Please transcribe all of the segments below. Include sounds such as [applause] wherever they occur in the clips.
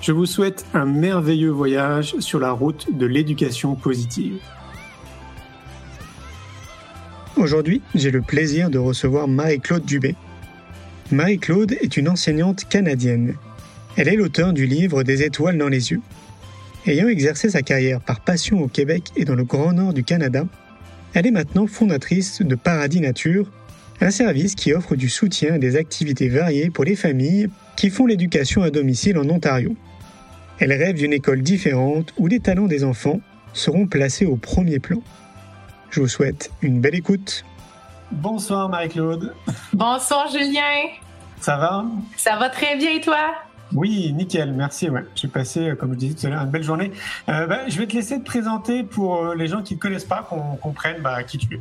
Je vous souhaite un merveilleux voyage sur la route de l'éducation positive. Aujourd'hui, j'ai le plaisir de recevoir Marie-Claude Dubé. Marie-Claude est une enseignante canadienne. Elle est l'auteur du livre Des étoiles dans les yeux. Ayant exercé sa carrière par passion au Québec et dans le Grand Nord du Canada, elle est maintenant fondatrice de Paradis Nature, un service qui offre du soutien et des activités variées pour les familles qui font l'éducation à domicile en Ontario. Elle rêve d'une école différente où les talents des enfants seront placés au premier plan. Je vous souhaite une belle écoute. Bonsoir Marie-Claude. Bonsoir Julien. Ça va? Ça va très bien et toi? Oui, nickel, merci. Ouais. J'ai passé, euh, comme je disais tout à l'heure, une belle journée. Euh, bah, je vais te laisser te présenter pour euh, les gens qui ne te connaissent pas, qu'on comprenne bah, qui tu es.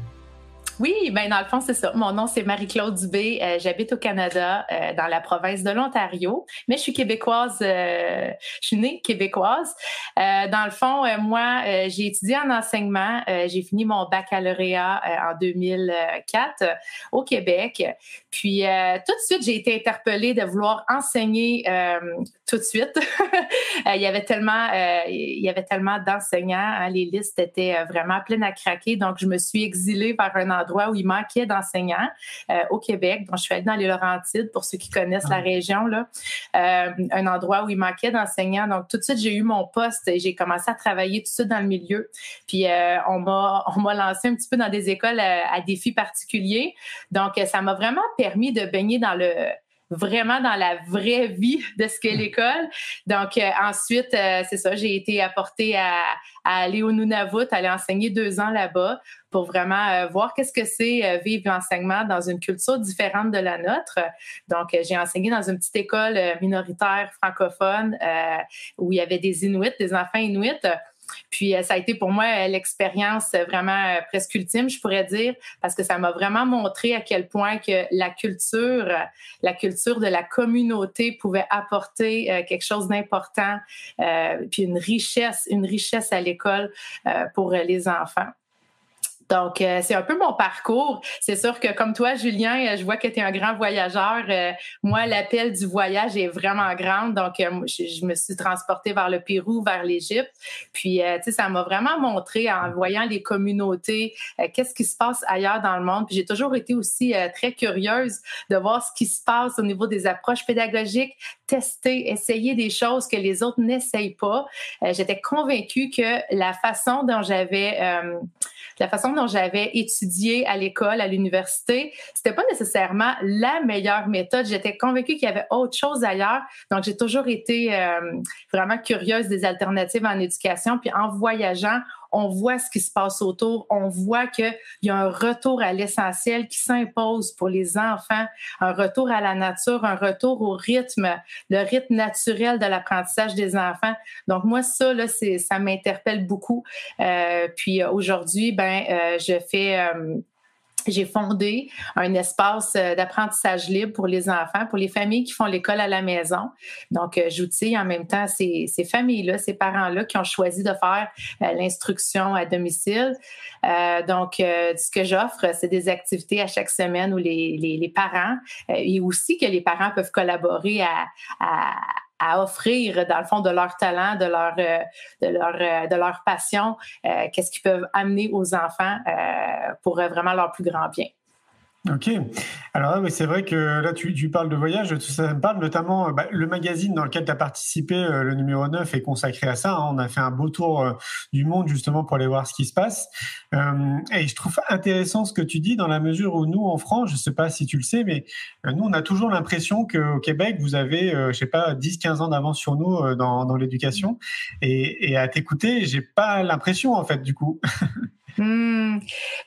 Oui, ben dans le fond, c'est ça. Mon nom, c'est Marie-Claude Dubé. Euh, j'habite au Canada, euh, dans la province de l'Ontario, mais je suis québécoise. Euh, je suis née québécoise. dans le fond, moi, j'ai étudié en enseignement. j'ai fini mon baccalauréat en 2004 au Québec. Puis tout de suite, j'ai été interpellée de vouloir enseigner tout de suite. [laughs] il y avait tellement, il y avait tellement d'enseignants. Hein. les listes étaient vraiment pleines à craquer. Donc, je me suis exilée vers un endroit où il manquait d'enseignants euh, au Québec. Donc, je suis allée dans les Laurentides, pour ceux qui connaissent la ah. région, là, euh, un endroit où il manquait d'enseignants. Donc, tout de suite, j'ai eu mon poste et j'ai commencé à travailler tout de suite dans le milieu. Puis, euh, on m'a [laughs] lancé un petit peu dans des écoles à défis particuliers. Donc, ça m'a vraiment permis de baigner dans le vraiment dans la vraie vie de ce qu'est l'école. Donc euh, ensuite, euh, c'est ça, j'ai été apportée à, à, aller au Nunavut, aller enseigner deux ans là-bas pour vraiment euh, voir qu'est-ce que c'est vivre l'enseignement dans une culture différente de la nôtre. Donc j'ai enseigné dans une petite école minoritaire francophone où il y avait des Inuits, des enfants Inuits. Puis euh, ça a été pour moi euh, l'expérience euh, vraiment presque ultime, je pourrais dire, parce que ça m'a vraiment montré à quel point que la culture, la culture de la communauté pouvait apporter quelque chose d'important, puis une richesse, une richesse à l'école pour les enfants. Donc, euh, c'est un peu mon parcours. C'est sûr que comme toi, Julien, euh, je vois que tu es un grand voyageur. Euh, moi, l'appel du voyage est vraiment grand. Donc, je, me suis transportée vers le Pérou, vers l'Égypte. Puis, tu sais, ça m'a vraiment montré en voyant les communautés, qu'est-ce qui se passe ailleurs dans le monde. Puis, j'ai toujours été aussi très curieuse de voir ce qui se passe au niveau des approches pédagogiques, tester, essayer des choses que les autres n'essayent pas. J'étais convaincue que la façon dont j'avais la façon dont j'avais étudié à l'école, à l'université, c'était pas nécessairement la meilleure méthode. J'étais convaincue qu'il y avait autre chose ailleurs. Donc, j'ai toujours été euh, vraiment curieuse des alternatives en éducation. Puis en voyageant, on voit ce qui se passe autour, on voit qu'il y a un retour à l'essentiel qui s'impose pour les enfants, un retour à la nature, un retour au rythme, le rythme naturel de l'apprentissage des enfants. Donc moi, ça, là, ça m'interpelle beaucoup. Euh, puis aujourd'hui, ben, euh, je fais... Euh, j'ai fondé un espace euh, d'apprentissage libre pour les enfants, pour les familles qui font l'école à la maison. Donc, euh, j'outille en même temps ces, ces familles-là, ces parents-là qui ont choisi de faire euh, l'instruction à domicile. donc, ce que j'offre, c'est des activités à chaque semaine où les, les, les parents et aussi que les parents peuvent collaborer à, à à offrir, dans le fond, de leur talent, de leur, euh, de leur, euh, de leur passion, euh, qu'est-ce qu'ils peuvent amener aux enfants pour vraiment leur plus grand bien. Ok. Alors oui, c'est vrai que là, tu, tu, parles de voyage, ça me parle notamment bah, le magazine dans lequel tu as participé, euh, le numéro 9, est consacré à ça. Hein. On a fait un beau tour euh, du monde justement pour aller voir ce qui se passe. Euh, et je trouve intéressant ce que tu dis dans la mesure où nous, en France, je sais pas si tu le sais, mais nous, on a toujours l'impression qu'au Québec, vous avez, je sais pas, 10-15 ans d'avance sur nous dans, dans l'éducation. Et, et à t'écouter, j'ai pas l'impression en fait du coup. [laughs] Hmm.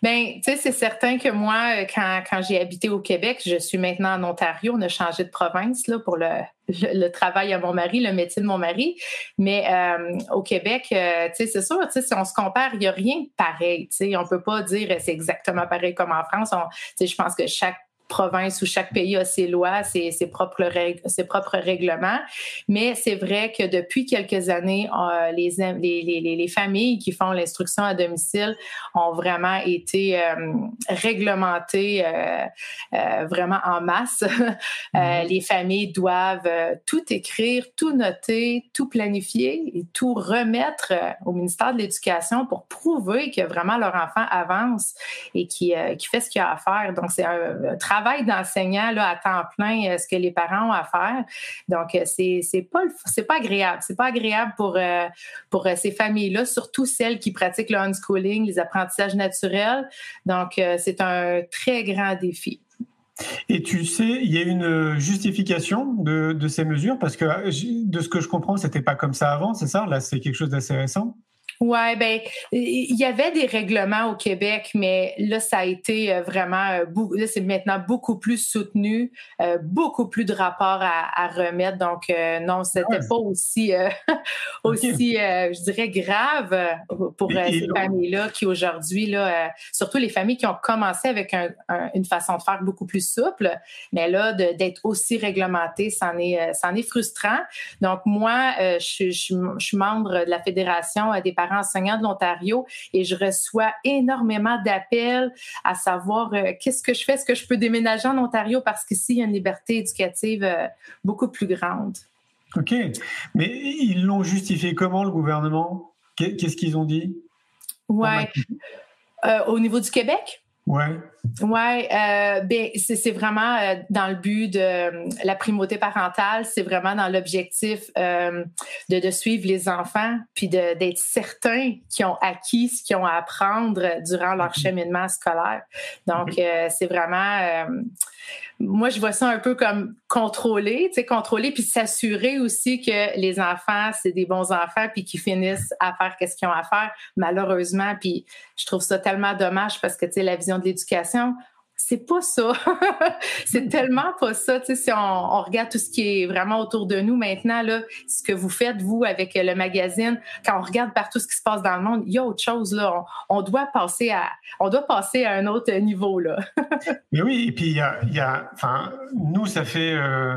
Ben, tu sais, c'est certain que moi, euh, quand, quand j'ai habité au Québec, je suis maintenant en Ontario. On a changé de province là, pour le, le, travail à mon mari, le métier de mon mari. Mais euh, au Québec, euh, tu sais, c'est sûr, tu sais, si on se compare, il n'y a rien de pareil. Tu sais, on peut pas dire c'est exactement pareil comme en France. Tu sais, je pense que chaque province où chaque pays a ses lois, ses, ses propres, règles, ses propres règlements. Mais c'est vrai que depuis quelques années, euh, les, les, les, les, familles qui font l'instruction à domicile ont vraiment été euh, réglementées euh, vraiment en masse. [laughs] Mm-hmm. les familles doivent tout écrire, tout noter, tout planifier et tout remettre au ministère de l'Éducation pour prouver que vraiment leur enfant avance et qui, qui fait ce qu'il a à faire. Donc, c'est un travail travail d'enseignant à temps plein euh, ce que les parents ont à faire. Donc, euh, c'est, c'est pas pas agréable. C'est pas agréable pour, euh, pour ces familles-là, surtout celles qui pratiquent le unschooling, les apprentissages naturels. Donc, c'est un très grand défi. Et tu sais, il y a une justification de, de ces mesures? Parce que de ce que je comprends, c'était pas comme ça avant, c'est ça? Là, c'est quelque chose d'assez récent. Ouais, ben il y avait des règlements au Québec, mais là ça a été euh, vraiment euh, là c'est maintenant beaucoup plus soutenu, euh, beaucoup plus de rapports à, remettre. Donc non, c'était pas aussi [laughs] aussi je dirais grave pour ces familles-là qui aujourd'hui là, surtout les familles qui ont commencé avec une façon de faire beaucoup plus souple, mais là d'être aussi réglementé, c'en est c'en est frustrant. Donc moi, je, je, je suis membre de la fédération des parents enseignants de l'Ontario et je reçois énormément d'appels à savoir euh, qu'est-ce que je fais, est-ce que je peux déménager en Ontario? Parce qu'ici, il y a une liberté éducative euh, beaucoup plus grande. OK. Mais ils l'ont justifié comment, le gouvernement? Qu'est-ce qu'ils ont dit? Oui. Euh, au niveau du Québec? Ouais. Ouais, euh, ben c'est vraiment euh, dans le but de euh, la primauté parentale, c'est vraiment dans l'objectif de, de, suivre les enfants, puis d'être certains qu'ils ont acquis ce qu'ils ont à apprendre durant leur mm-hmm. cheminement scolaire. Donc c'est vraiment moi, je vois ça un peu comme contrôler, tu sais, contrôler puis s'assurer aussi que les enfants, c'est des bons enfants puis qu'ils finissent à faire qu'est-ce qu'ils ont à faire, malheureusement. Puis je trouve ça tellement dommage parce que, tu sais, la vision de l'éducation, c'est pas ça. [laughs] c'est tellement pas ça. Si on, regarde tout ce qui est vraiment autour de nous maintenant, là, ce que vous faites, vous, avec le magazine, quand on regarde partout ce qui se passe dans le monde, il y a autre chose, là. On, doit passer à, on doit passer à un autre niveau, là. [laughs] Mais oui, et puis il y a, y a, enfin, nous, ça fait, euh,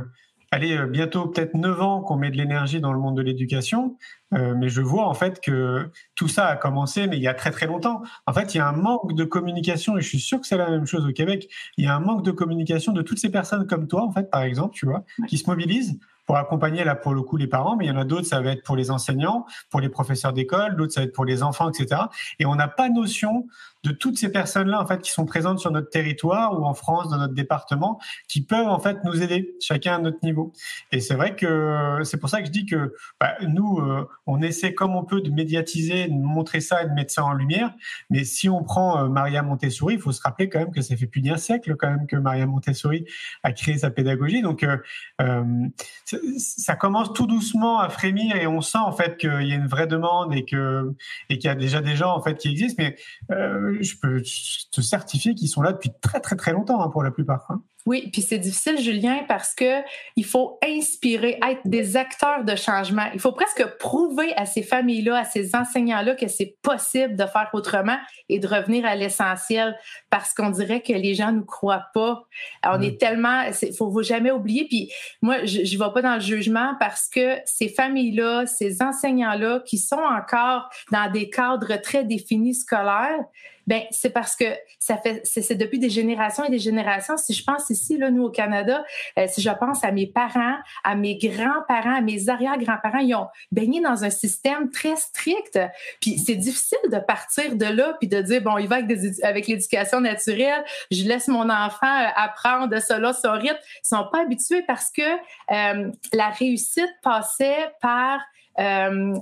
allez, euh, bientôt peut-être neuf ans qu'on met de l'énergie dans le monde de l'éducation. Euh, mais je vois en fait que tout ça a commencé, mais il y a très très longtemps. En fait, il y a un manque de communication, et je suis sûr que c'est la même chose au Québec. Il y a un manque de communication de toutes ces personnes comme toi, en fait, par exemple, tu vois, qui se mobilisent pour accompagner là pour le coup les parents, mais il y en a d'autres, ça va être pour les enseignants, pour les professeurs d'école, d'autres ça va être pour les enfants, etc. Et on n'a pas notion de toutes ces personnes-là en fait qui sont présentes sur notre territoire ou en France, dans notre département, qui peuvent en fait nous aider, chacun à notre niveau. Et c'est vrai que c'est pour ça que je dis que bah, nous, euh, on essaie comme on peut de médiatiser, de montrer ça et de mettre ça en lumière. Mais si on prend euh, Maria Montessori, il faut se rappeler quand même que ça fait plus d'un siècle quand même que Maria Montessori a créé sa pédagogie. Donc euh, ça commence tout doucement à frémir et on sent en fait qu'il y a une vraie demande et que et qu'il y a déjà des gens en fait qui existent. Mais je peux te certifier qu'ils sont là depuis très très très longtemps hein, pour la plupart. Hein. Oui, puis c'est difficile, Julien, parce que il faut inspirer, être des acteurs de changement. Il faut presque prouver à ces familles-là, à ces enseignants-là que c'est possible de faire autrement et de revenir à l'essentiel, parce qu'on dirait que les gens nous croient pas. On est tellement, il faut, faut jamais oublier. Puis moi, je, je vais pas dans le jugement parce que ces familles-là, ces enseignants-là, qui sont encore dans des cadres très définis scolaires, ben c'est parce que ça fait c'est depuis des générations et des générations. Si je pense ici, nous au Canada, euh, si je pense à mes parents, à mes grands-parents, à mes arrière-grands-parents, ils ont baigné dans un système très strict. Puis c'est difficile de partir de là puis de dire bon, il va avec, l'éducation naturelle, je laisse mon enfant euh, apprendre cela, son rythme. Ils sont pas habitués parce que euh, la réussite passait par euh,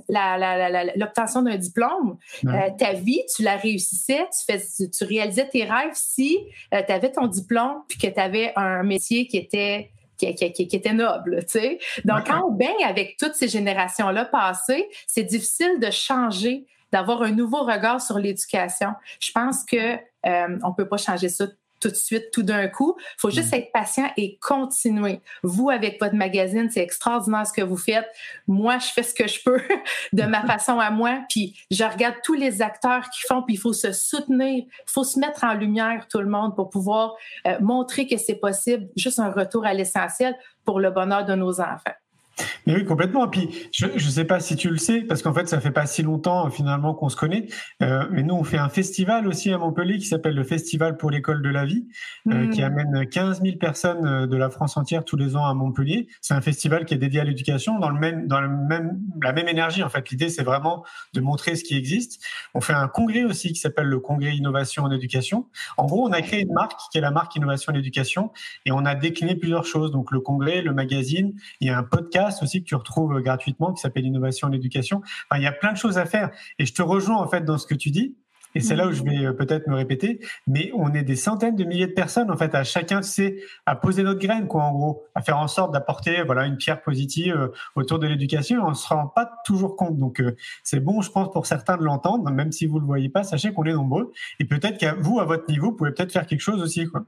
l'obtention d'un diplôme. Euh, ta vie, tu la réussissais, tu, fais, tu réalisais tes rêves si euh, tu avais ton diplôme puis que tu avais un métier qui était qui, était noble, tu sais. Donc, quand on baigne avec toutes ces générations-là passées, c'est difficile de changer, d'avoir un nouveau regard sur l'éducation. Je pense que euh, on peut pas changer ça tout de suite, tout d'un coup. Il faut juste mm. être patient et continuer. Vous, avec votre magazine, c'est extraordinaire ce que vous faites. Moi, je fais ce que je peux [laughs] de ma [laughs] façon à moi. Puis je regarde tous les acteurs qui font, puis il faut se soutenir. Il faut se mettre en lumière, tout le monde, pour pouvoir euh, montrer que c'est possible. Juste un retour à l'essentiel pour le bonheur de nos enfants. Mais oui, complètement. Puis, je ne sais pas si tu le sais, parce qu'en fait, ça fait pas si longtemps finalement qu'on se connaît. Euh, mais nous, on fait un festival aussi à Montpellier qui s'appelle le Festival pour l'école de la vie, euh, qui hmm. amène 15 000 personnes euh, de la France entière tous les ans à Montpellier. C'est un festival qui est dédié à l'éducation dans le même, dans le même, la même énergie. En fait, l'idée, c'est vraiment de montrer ce qui existe. On fait un congrès aussi qui s'appelle le Congrès Innovation en Éducation. En gros, on a créé une marque qui est la marque Innovation en Éducation et on a décliné plusieurs choses. Donc, le congrès, le magazine, il y a un podcast aussi que tu retrouves gratuitement qui s'appelle Innovation en éducation. Enfin, il y a plein de choses à faire et je te rejoins en fait dans ce que tu dis. Et c'est là où je vais euh, peut-être me répéter, mais on est des centaines de milliers de personnes en fait à chacun c'est à poser notre graine quoi en gros, à faire en sorte d'apporter voilà une pierre positive euh, autour de l'éducation. On se rend pas toujours compte, donc euh, c'est bon je pense pour certains de l'entendre, même si vous le voyez pas, sachez qu'on est nombreux et peut-être qu'à vous à votre niveau, vous pouvez peut-être faire quelque chose aussi quoi.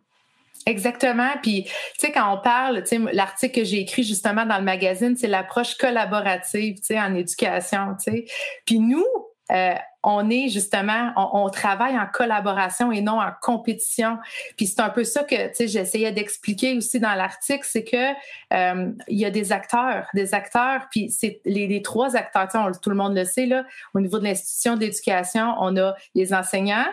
Exactement. Puis, tu sais, quand on parle, tu sais, l'article que j'ai écrit justement dans le magazine, c'est l'approche collaborative, tu sais, en éducation, tu sais. Puis nous, euh, on est justement, on, travaille en collaboration et non en compétition. Puis c'est un peu ça que, tu sais, j'essayais d'expliquer aussi dans l'article, c'est que euh, il y a des acteurs, des acteurs, puis c'est les, les, trois acteurs, tout le monde le sait là, au niveau de l'institution d'éducation, on a les enseignants,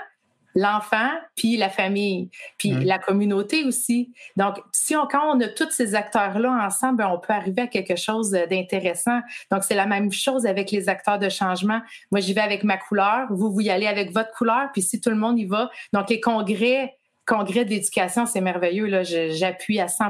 l'enfant, puis la famille, puis la communauté aussi. Donc, si on, quand on a tous ces acteurs-là ensemble, ben, on peut arriver à quelque chose d'intéressant. Donc, c'est la même chose avec les acteurs de changement. Moi, j'y vais avec ma couleur, vous, vous y allez avec votre couleur, puis si tout le monde y va. Donc, les congrès, congrès d'éducation, c'est merveilleux. Là, j'appuie à 100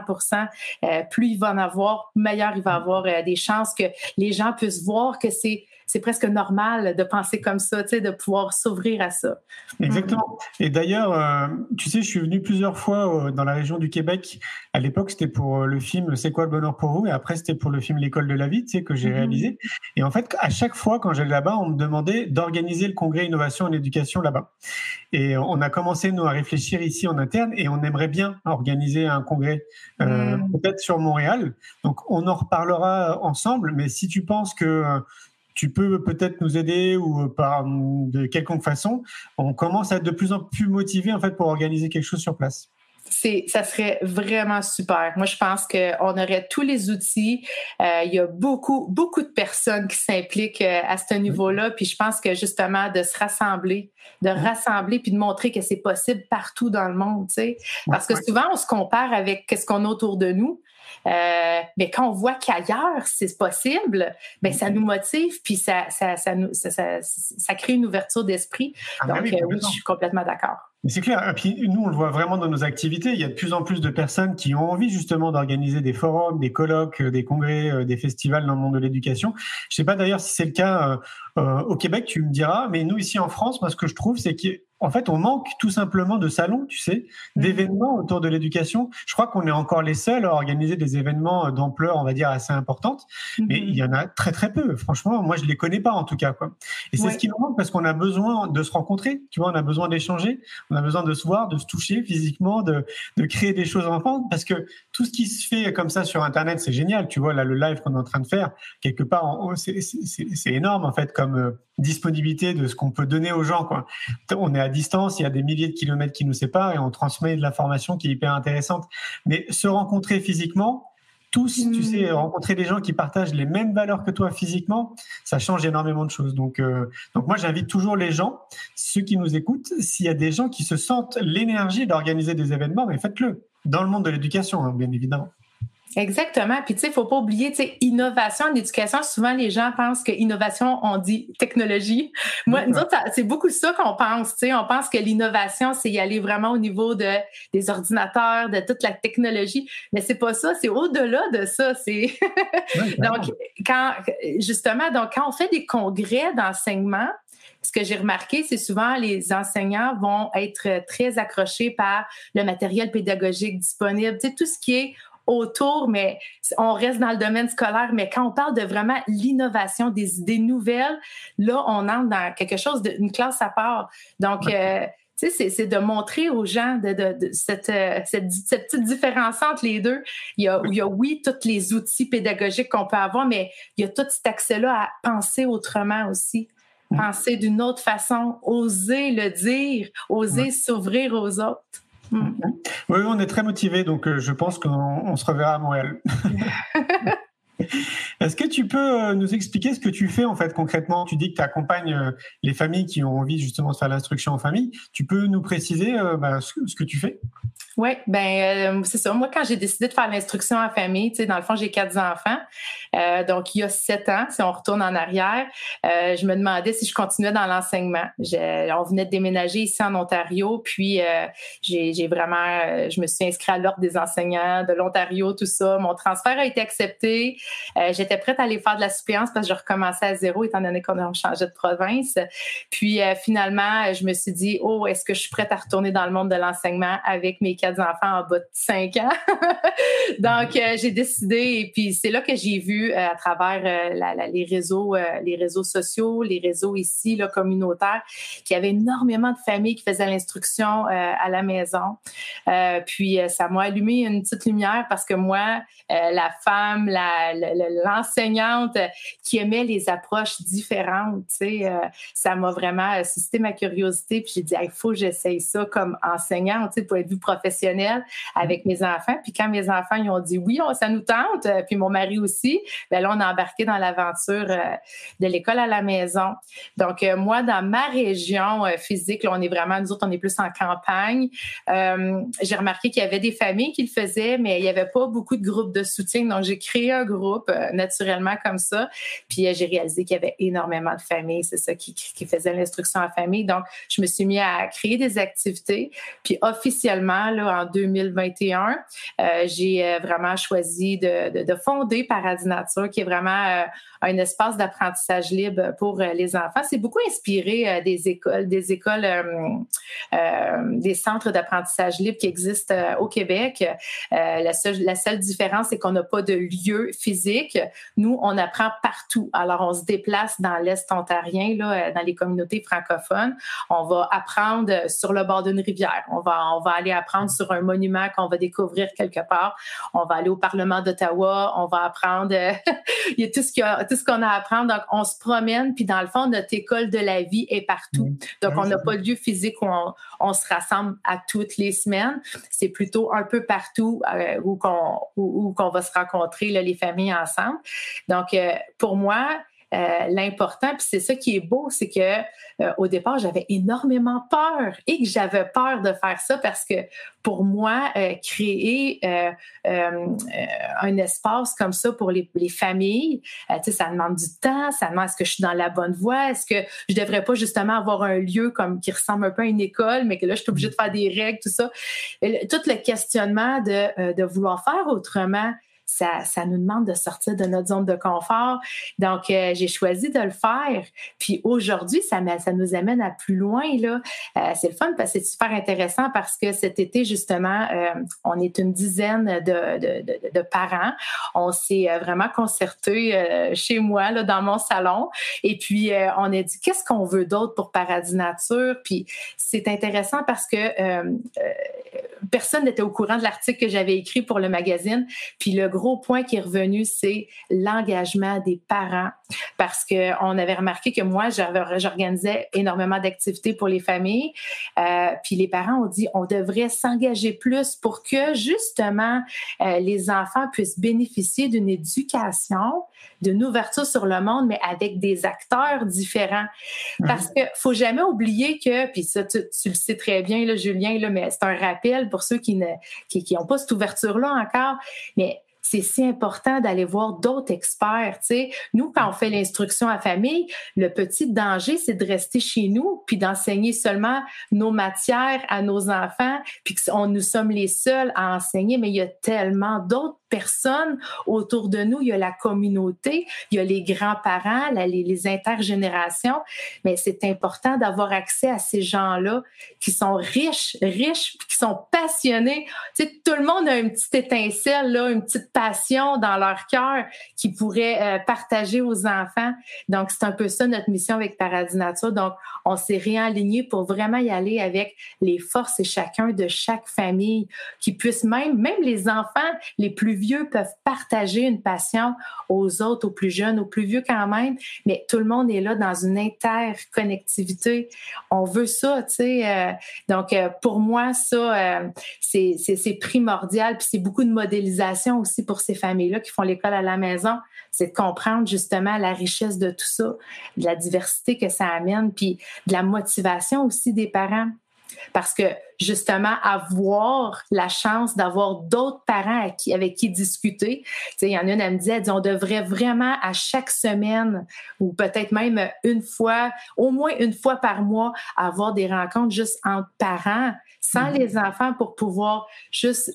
euh, Plus il va en avoir, meilleur il va avoir euh, des chances que les gens puissent voir que c'est c'est presque normal de penser comme ça, tu sais, de pouvoir s'ouvrir à ça. Exactement. Et d'ailleurs, euh, tu sais, je suis venu plusieurs fois euh, dans la région du Québec. À l'époque, c'était pour euh, le film C'est quoi le bonheur pour vous? Et après, c'était pour le film L'école de la vie, tu sais, que j'ai mhm. réalisé. Et en fait, à chaque fois, quand j'allais là-bas, on me demandait d'organiser le congrès innovation en éducation là-bas. Et on a commencé, nous, à réfléchir ici en interne et on aimerait bien organiser un congrès, mhm. peut-être sur Montréal. Donc, on en reparlera ensemble. Mais si tu penses que tu peux peut-être nous aider ou euh, par de quelconque façon, on commence à être de plus en plus motivé en fait pour organiser quelque chose sur place. C'est, ça serait vraiment super. Moi, je pense qu'on aurait tous les outils. Euh, il y a beaucoup, beaucoup de personnes qui s'impliquent euh, à ce niveau-là. Puis je pense que justement, de se rassembler, de rassembler puis de montrer que c'est possible partout dans le monde, tu sais. Parce que souvent, on se compare avec ce qu'on a autour de nous. Euh, mais quand on voit qu'ailleurs, c'est possible, ben, ça nous motive, puis ça, ça, ça, ça, ça crée une ouverture d'esprit. Ah, Donc, euh, oui, je suis complètement d'accord. C'est clair. Et puis nous, on le voit vraiment dans nos activités. Il y a de plus en plus de personnes qui ont envie justement d'organiser des forums, des colloques, euh, des congrès, des festivals dans le monde de l'éducation. Je sais pas d'ailleurs si c'est le cas au Québec, tu me diras, mais nous ici en France, moi ce que je trouve, c'est que en fait, on manque tout simplement de salons, tu sais, mhm. d'événements autour de l'éducation. Je crois qu'on est encore les seuls à organiser des événements d'ampleur, on va dire, assez importante. Mais mhm. il y en a très, très peu. Franchement, moi, je les connais pas, en tout cas, quoi. Et c'est ce qui nous manque parce qu'on a besoin de se rencontrer. Tu vois, on a besoin d'échanger. On a besoin de se voir, de se toucher physiquement, de, de créer des choses ensemble parce que tout ce qui se fait comme ça sur Internet, c'est génial. Tu vois, là, le live qu'on est en train de faire, quelque part, c'est énorme, en fait, comme euh, disponibilité de ce qu'on peut donner aux gens, quoi. On est à distance, il y a des milliers de kilomètres qui nous séparent et on transmet de l'information qui est hyper intéressante. Mais se rencontrer physiquement, tous, tu mmh. sais, rencontrer des gens qui partagent les mêmes valeurs que toi physiquement, ça change énormément de choses. Donc, euh, donc moi, j'invite toujours les gens, ceux qui nous écoutent, s'il y a des gens qui se sentent l'énergie d'organiser des événements, mais faites-le. dans le monde de l'éducation, hein, bien évidemment. Exactement. Puis, tu sais, il faut pas oublier, tu sais, innovation en éducation. Souvent, les gens pensent que innovation, on dit technologie. Moi, nous autres, c'est beaucoup ça qu'on pense, tu sais. On pense que l'innovation, c'est y aller vraiment au niveau de, des ordinateurs, de toute la technologie. Mais c'est pas ça. C'est au-delà de ça. C'est, [laughs] donc, quand, justement, donc, quand on fait des congrès d'enseignement, ce que j'ai remarqué, c'est souvent les enseignants vont être très accrochés par le matériel pédagogique disponible, tu sais, tout ce qui est autour, mais on reste dans le domaine scolaire. Mais quand on parle de vraiment l'innovation, des idées nouvelles, là, on entre dans quelque chose d'une classe à part. Donc, euh, tu sais, c'est de montrer aux gens de, de, cette, euh, cette, cette, petite différence entre les deux. Il y a, il y a oui, tous les outils pédagogiques qu'on peut avoir, mais il y a tout cet accès-là à penser autrement aussi penser d'une autre façon, oser le dire, oser s'ouvrir aux autres. Mm. Oui, on est très motivés, donc euh, je pense qu'on se reverra à Montréal. [laughs] Est-ce que tu peux euh, nous expliquer ce que tu fais en fait concrètement? Tu dis que tu accompagnes euh, les familles qui ont envie justement de faire l'instruction en famille. Tu peux nous préciser bah, ce, que tu fais? Oui, ben c'est ça. Moi, quand j'ai décidé de faire l'instruction en famille, tu sais, dans le fond, j'ai quatre enfants. donc, il y a sept ans, si on retourne en arrière, je me demandais si je continuais dans l'enseignement. On venait de déménager ici en Ontario, puis j'ai vraiment, je me suis inscrite à l'ordre des enseignants de l'Ontario, tout ça. Mon transfert a été accepté. Euh, j'étais prête à aller faire de la suppléance parce que je recommençais à zéro étant donné qu'on a changé de province. Puis euh, finalement, je me suis dit, oh, est-ce que je suis prête à retourner dans le monde de l'enseignement avec mes enfants en bas de cinq ans? [laughs] Donc, euh, j'ai décidé et puis c'est là que j'ai vu à travers les réseaux, les réseaux sociaux, les réseaux ici, là, communautaires, qu'il y avait énormément de familles qui faisaient l'instruction à la maison. puis ça m'a allumé une petite lumière parce que moi, la femme, l'enseignante qui aimait les approches différentes. Euh, ça m'a vraiment suscité ma curiosité. Puis j'ai dit, il faut que j'essaye ça comme enseignante, tu sais, point de vue avec mes enfants. Puis quand mes enfants ils ont dit oui, ça nous tente, euh, puis mon mari aussi, ben là, on a embarqué dans l'aventure euh, de l'école à la maison. Donc, moi, dans ma région physique, là, on est vraiment, nous autres, on est plus en campagne. j'ai remarqué qu'il y avait des familles qui le faisaient, mais il n'y avait pas beaucoup de groupes de soutien. Donc, j'ai créé un groupe euh, naturellement comme ça. Puis euh, j'ai réalisé qu'il y avait énormément de familles, c'est ça qui, qui faisait l'instruction en famille. Donc, je me suis mis à créer des activités. Puis officiellement, là, en 2021, euh, j'ai vraiment choisi de, de, fonder Paradis Nature, qui est vraiment un espace d'apprentissage libre pour les enfants. C'est beaucoup inspiré des écoles, des écoles, des centres d'apprentissage libre qui existent au Québec. la, seule, différence, c'est qu'on n'a pas de lieu physique. Nous, on apprend partout. Alors, on se déplace dans l'Est ontarien, là, dans les communautés francophones. On va apprendre sur le bord d'une rivière. On va, on va aller apprendre sur un monument qu'on va découvrir quelque part. On va aller au Parlement d'Ottawa. On va apprendre [laughs] il y a tout ce qu'il tout ce qu'on a à apprendre. Donc, on se promène. Puis, dans le fond, notre école de la vie est partout. Donc, on n'a pas de lieu physique où on, on, se rassemble à toutes les semaines. C'est plutôt un peu partout euh, où qu'on va se rencontrer, là, les familles ensemble. Donc, euh, pour moi, euh, l'important, puis c'est ça qui est beau, c'est que euh, au départ, j'avais énormément peur et que j'avais peur de faire ça parce que pour moi, créer un espace comme ça pour les, familles, tu sais, ça demande du temps, ça demande est-ce que je suis dans la bonne voie, est-ce que je devrais pas justement avoir un lieu comme qui ressemble un peu à une école, mais que là, je suis obligée de faire des règles, tout ça. tout le questionnement de vouloir faire autrement ça, nous demande de sortir de notre zone de confort. Donc, euh, j'ai choisi de le faire. Puis aujourd'hui, ça, nous amène à plus loin. Là. Euh, c'est le fun parce que c'est super intéressant parce que cet été, justement, euh, on est une dizaine de parents. On s'est vraiment concerté chez moi, là, dans mon salon. Et puis, on a dit, qu'est-ce qu'on veut d'autre pour Paradis Nature? Puis, c'est intéressant parce que personne n'était au courant de l'article que j'avais écrit pour le magazine. Puis, le groupe gros point qui est revenu, c'est l'engagement des parents. Parce qu'on avait remarqué que moi, j'organisais énormément d'activités pour les familles. Euh, puis les parents ont dit, on devrait s'engager plus pour que justement euh, les enfants puissent bénéficier d'une éducation, d'une ouverture sur le monde, mais avec des acteurs différents. Mhm. Parce que faut jamais oublier que, puis ça, tu, le sais très bien, là, Julien, là, mais c'est un rappel pour ceux qui ne qui, qui ont pas cette ouverture-là encore. Mais c'est si important d'aller voir d'autres experts. Nous, quand on fait l'instruction à famille, le petit danger, c'est de rester chez nous puis d'enseigner seulement nos matières à nos enfants, puis que nous sommes les seuls à enseigner, mais il y a tellement d'autres autour de nous. Il y a la communauté, il y a les grands-parents, les, intergénérations. Mais c'est important d'avoir accès à ces gens-là qui sont riches, riches, qui sont passionnés. Tu sais, tout le monde a une petite étincelle, là, une petite passion dans leur cœur qui pourrait euh, partager aux enfants. Donc, c'est un peu ça notre mission avec Paradis Nature. Donc, on s'est réaligné pour vraiment y aller avec les forces et chacun de chaque famille qui puissent même, même les enfants les plus vieux peuvent partager une passion aux autres, aux plus jeunes, aux plus vieux quand même, mais tout le monde est là dans une interconnectivité. On veut ça, tu sais. Euh, donc, euh, pour moi, ça, euh, c'est primordial. Puis c'est beaucoup de modélisation aussi pour ces familles-là qui font l'école à la maison. C'est de comprendre justement la richesse de tout ça, de la diversité que ça amène, puis de la motivation aussi des parents. Parce que justement, avoir la chance d'avoir d'autres parents avec qui discuter. il y en a une, elle me dit, on devrait vraiment à chaque semaine ou peut-être même une fois, au moins une fois par mois, avoir des rencontres juste entre parents sans mm-hmm. les enfants pour pouvoir juste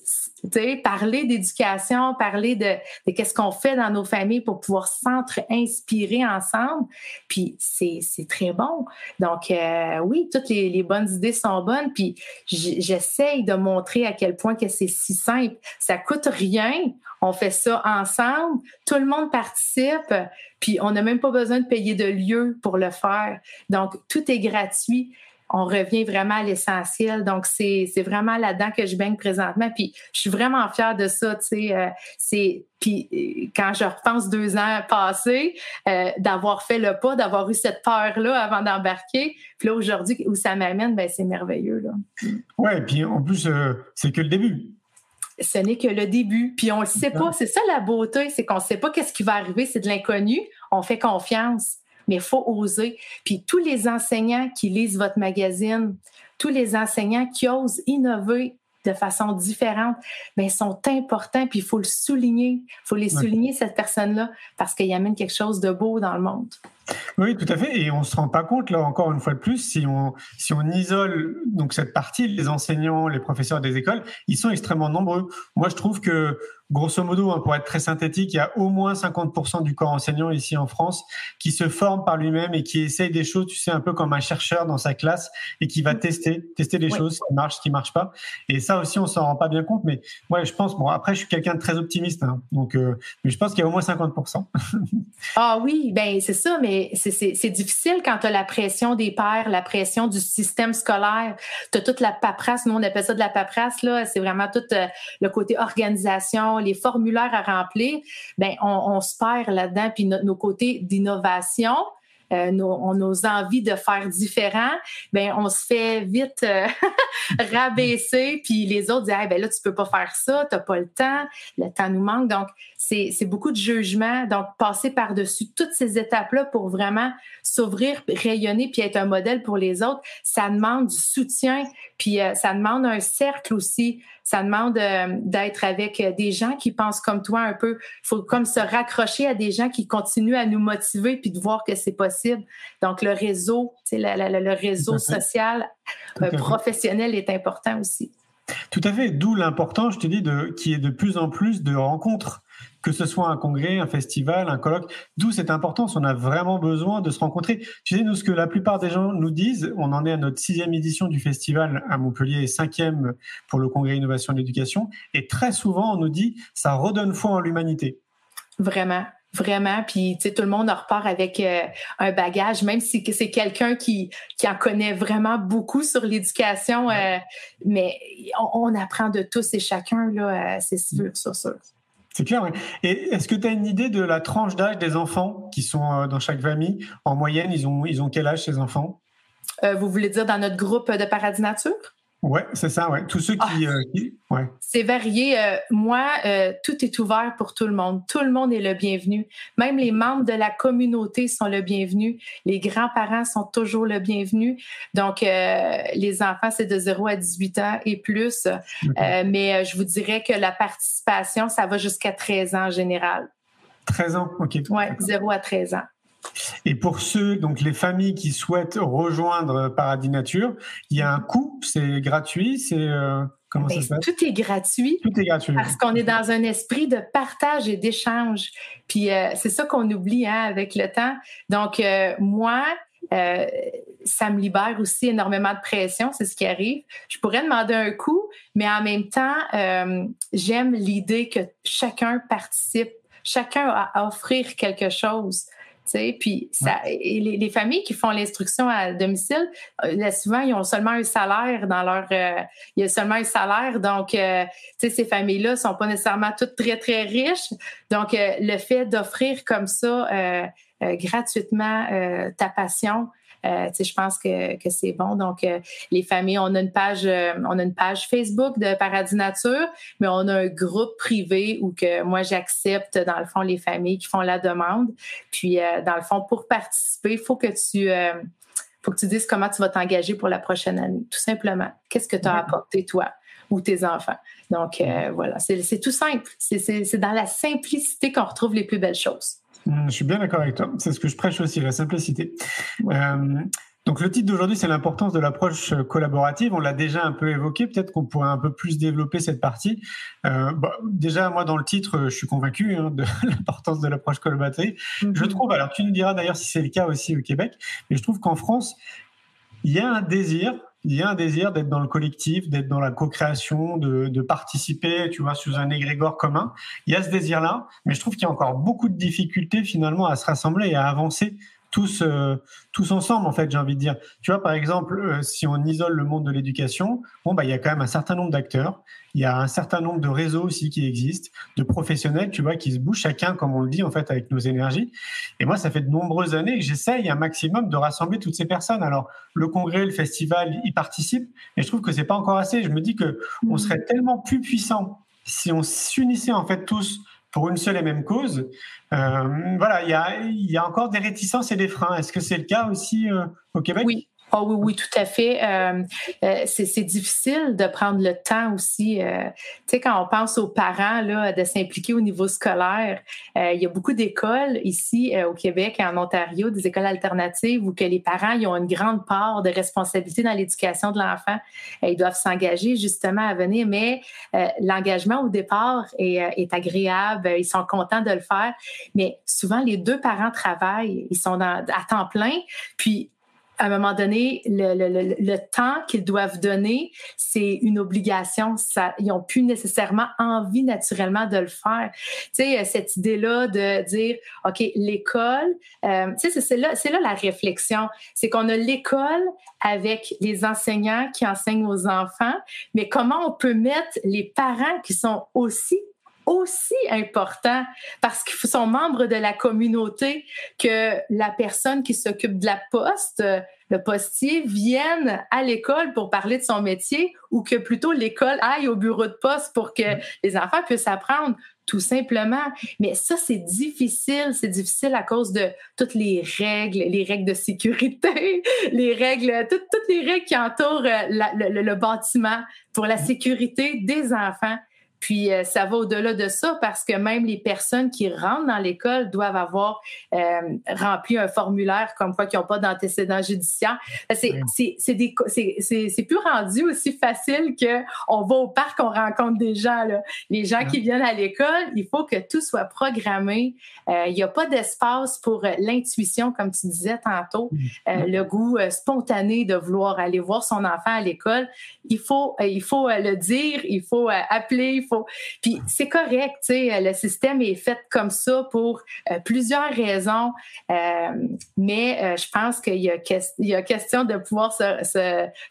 parler d'éducation, parler de, de qu'est-ce qu'on fait dans nos familles pour pouvoir s'entre-inspirer ensemble. Puis c'est très bon. Donc euh, oui, toutes les, les, bonnes idées sont bonnes. Puis j'essaye de montrer à quel point que c'est si simple. Ça coûte rien. On fait ça ensemble. Tout le monde participe. Puis on n'a même pas besoin de payer de lieu pour le faire. Donc tout est gratuit on revient vraiment à l'essentiel. Donc, c'est, vraiment là-dedans que je baigne présentement. Puis, je suis vraiment fière de ça, tu sais. Euh, c'est, puis, euh, quand je repense deux ans passés, euh, d'avoir fait le pas, d'avoir eu cette peur-là avant d'embarquer, puis là, aujourd'hui, où ça m'amène, ben c'est merveilleux, là. Ouais, puis en plus, c'est que le début. Ce n'est que le début. Puis on le sait pas. C'est ça la beauté, c'est qu'on ne sait pas qu'est-ce qui va arriver. C'est de l'inconnu. On fait confiance mais il faut oser. Puis tous les enseignants qui lisent votre magazine, tous les enseignants qui osent innover de façon différente, bien, sont importants, puis il faut le souligner. Il faut les souligner, cette personne-là, parce qu'il amène quelque chose de beau dans le monde. Oui, tout à fait. Et on se rend pas compte, là, encore une fois de plus, si on, si on isole donc cette partie, les enseignants, les professeurs des écoles, ils sont extrêmement nombreux. Moi, je trouve que grosso modo, hein, pour être très synthétique, il y a au moins 50% du corps enseignant ici en France qui se forme par lui-même et qui essaye des choses, tu sais, un peu comme un chercheur dans sa classe et qui va tester, tester des choses, qui marchent, qui marchent pas. Et ça aussi, on s'en rend pas bien compte. Mais moi, je pense, bon, après, je suis quelqu'un de très optimiste, hein, donc, euh, mais je pense qu'il y a au moins 50%. ah oui, ben c'est ça, mais c'est difficile quand tu as la pression des pères, la pression du système scolaire. Tu as toute la paperasse, nous on appelle ça de la paperasse, là, c'est vraiment tout euh, le côté organisation, les formulaires à remplir, ben on, se perd là-dedans. Puis nos côtés d'innovation, euh, nos, nos, envies de faire différent, ben on se fait vite euh, [laughs] rabaisser, puis les autres disent ah, ben là tu peux pas faire ça, t'as pas le temps, le temps nous manque, donc c'est beaucoup de jugement, donc passer par dessus toutes ces étapes là pour vraiment s'ouvrir, rayonner, puis être un modèle pour les autres, ça demande du soutien, puis euh, ça demande un cercle aussi ça demande euh, d'être avec euh, des gens qui pensent comme toi un peu. Il faut comme se raccrocher à des gens qui continuent à nous motiver puis de voir que c'est possible. Donc, le réseau, le réseau social euh, professionnel est important aussi. Tout à fait. D'où l'important, je te dis, de, qui est de plus en plus de rencontres que ce soit un congrès, un festival, un colloque, d'où cette importance. On a vraiment besoin de se rencontrer. Tu sais, nous, ce que la plupart des gens nous disent, on en est à notre sixième édition du festival à Montpellier et cinquième pour le congrès Innovation de l'Éducation. Et très souvent, on nous dit, ça redonne foi en l'humanité. Vraiment. Vraiment, puis tu sais, tout le monde en repart avec euh, un bagage, même si c'est quelqu'un qui, qui en connaît vraiment beaucoup sur l'éducation, euh, mais on, apprend de tous et chacun, là, euh, c'est sûr, sûr, sûr. C'est clair. Et est-ce que tu as une idée de la tranche d'âge des enfants qui sont dans chaque famille? En moyenne, ils ont, ils ont quel âge ces enfants? Vous voulez dire dans notre groupe de Paradis Nature? Ouais, c'est ça, ouais. Tous ceux qui. Ah. Euh, ouais. C'est varié. Euh, moi, euh, tout est ouvert pour tout le monde. Tout le monde est le bienvenu. Même les membres de la communauté sont le bienvenu. Les grands-parents sont toujours le bienvenu. Donc, les enfants, c'est de 0 à 18 ans et plus. mais je vous dirais que la participation, ça va jusqu'à 13 ans en général. 13 ans, OK. Oui, 0 à 13 ans. Et pour ceux, donc les familles qui souhaitent rejoindre Paradis Nature, il y a un coût, c'est gratuit, c'est euh, comment ça ben, se passe? Tout est gratuit. Tout est gratuit. Parce qu'on est dans un esprit de partage et d'échange. Puis euh, c'est ça qu'on oublie hein, avec le temps. Donc euh, moi, ça me libère aussi énormément de pression, c'est ce qui arrive. Je pourrais demander un coup, mais en même temps, j'aime l'idée que chacun participe, chacun a à offrir quelque chose. Puis ça, les, familles qui font l'instruction à domicile, euh, souvent, ils ont seulement un salaire dans leur... Euh, il y a seulement un salaire. Donc, euh, ces familles-là sont pas nécessairement toutes très, très riches. Donc, le fait d'offrir comme ça gratuitement ta passion, euh, je pense que, que c'est bon. Donc, euh, les familles, on a une page, euh, on a une page Facebook de Paradis Nature, mais on a un groupe privé où que moi j'accepte dans le fond les familles qui font la demande. Puis, dans le fond, pour participer, il faut que tu faut que tu dises comment tu vas t'engager pour la prochaine année, tout simplement. Qu'est-ce que tu as apporté, toi, ou tes enfants? Donc, voilà, c'est tout simple. C'est dans la simplicité qu'on retrouve les plus belles choses. Hmm, je suis bien d'accord avec toi. C'est ce que je prêche aussi, la simplicité. Euh, donc le titre d'aujourd'hui, c'est l'importance de l'approche collaborative. On l'a déjà un peu évoqué. Peut-être qu'on pourrait un peu plus développer cette partie. Euh, bah, déjà, moi, dans le titre, je suis convaincu hein, de [laughs] l'importance de l'approche collaborative. Je mhm. trouve, alors tu nous diras d'ailleurs si c'est le cas aussi au Québec, mais je trouve qu'en France, il y a un désir il y a un désir d'être dans le collectif, d'être dans la co-création, de, participer, tu vois, sous un égrégore commun. Il y a ce désir-là, mais je trouve qu'il y a encore beaucoup de difficultés finalement à se rassembler et à avancer tous, euh, tous ensemble, en fait, j'ai envie de dire. Tu vois, par exemple, euh, si on isole le monde de l'éducation, bon, bah, il y a quand même un certain nombre d'acteurs, il y a un certain nombre de réseaux aussi qui existent, de professionnels, tu vois, qui se bougent chacun, comme on le dit, en fait, avec nos énergies. Et moi, ça fait de nombreuses années que j'essaye un maximum de rassembler toutes ces personnes. Alors, le congrès, le festival y participent, mais je trouve que c'est pas encore assez. Je me dis que on mmh. serait tellement plus puissant si on s'unissait, en fait, tous pour une seule et même cause. Euh, voilà, il y a, encore des réticences et des freins. Est-ce que c'est le cas aussi euh, au Québec? Oh oui, oui, tout à fait. Euh, euh c'est difficile de prendre le temps aussi. Euh, tu sais, quand on pense aux parents là, de s'impliquer au niveau scolaire, euh, il y a beaucoup d'écoles ici au Québec et en Ontario, des écoles alternatives où que les parents ils ont une grande part de responsabilité dans l'éducation de l'enfant. ils doivent s'engager justement à venir, mais l'engagement au départ est, est, agréable. Ils sont contents de le faire, mais souvent les deux parents travaillent, ils sont dans, à temps plein, puis à un moment donné, le, le, le, temps qu'ils doivent donner, c'est une obligation. Ça, ils n'ont plus nécessairement envie naturellement de le faire. Tu sais, cette idée-là de dire, OK, l'école, euh, tu sais, c'est là, là la réflexion. C'est qu'on a l'école avec les enseignants qui enseignent aux enfants, mais comment on peut mettre les parents qui sont aussi aussi important parce qu'ils sont membres de la communauté que la personne qui s'occupe de la poste, le postier, vienne à l'école pour parler de son métier ou que plutôt l'école aille au bureau de poste pour que les enfants puissent apprendre tout simplement. Mais ça, c'est difficile. C'est difficile à cause de toutes les règles, les règles de sécurité, [laughs] les règles, toutes, les règles qui entourent le, bâtiment pour la sécurité des enfants. Puis euh, ça va au-delà de ça parce que même les personnes qui rentrent dans l'école doivent avoir euh, rempli un formulaire comme quoi qu'ils n'ont pas d'antécédents judiciaires. C'est c'est plus rendu aussi facile que on va au parc, on rencontre des gens. Là. Les gens qui viennent à l'école, il faut que tout soit programmé. Euh, il n'y a pas d'espace pour l'intuition, comme tu disais tantôt, mm. le goût spontané de vouloir aller voir son enfant à l'école. Il faut, il faut le dire, il faut appeler, puis c'est correct, tu sais, le système est fait comme ça pour euh, plusieurs raisons, euh, mais euh, je pense qu'il y, a question de pouvoir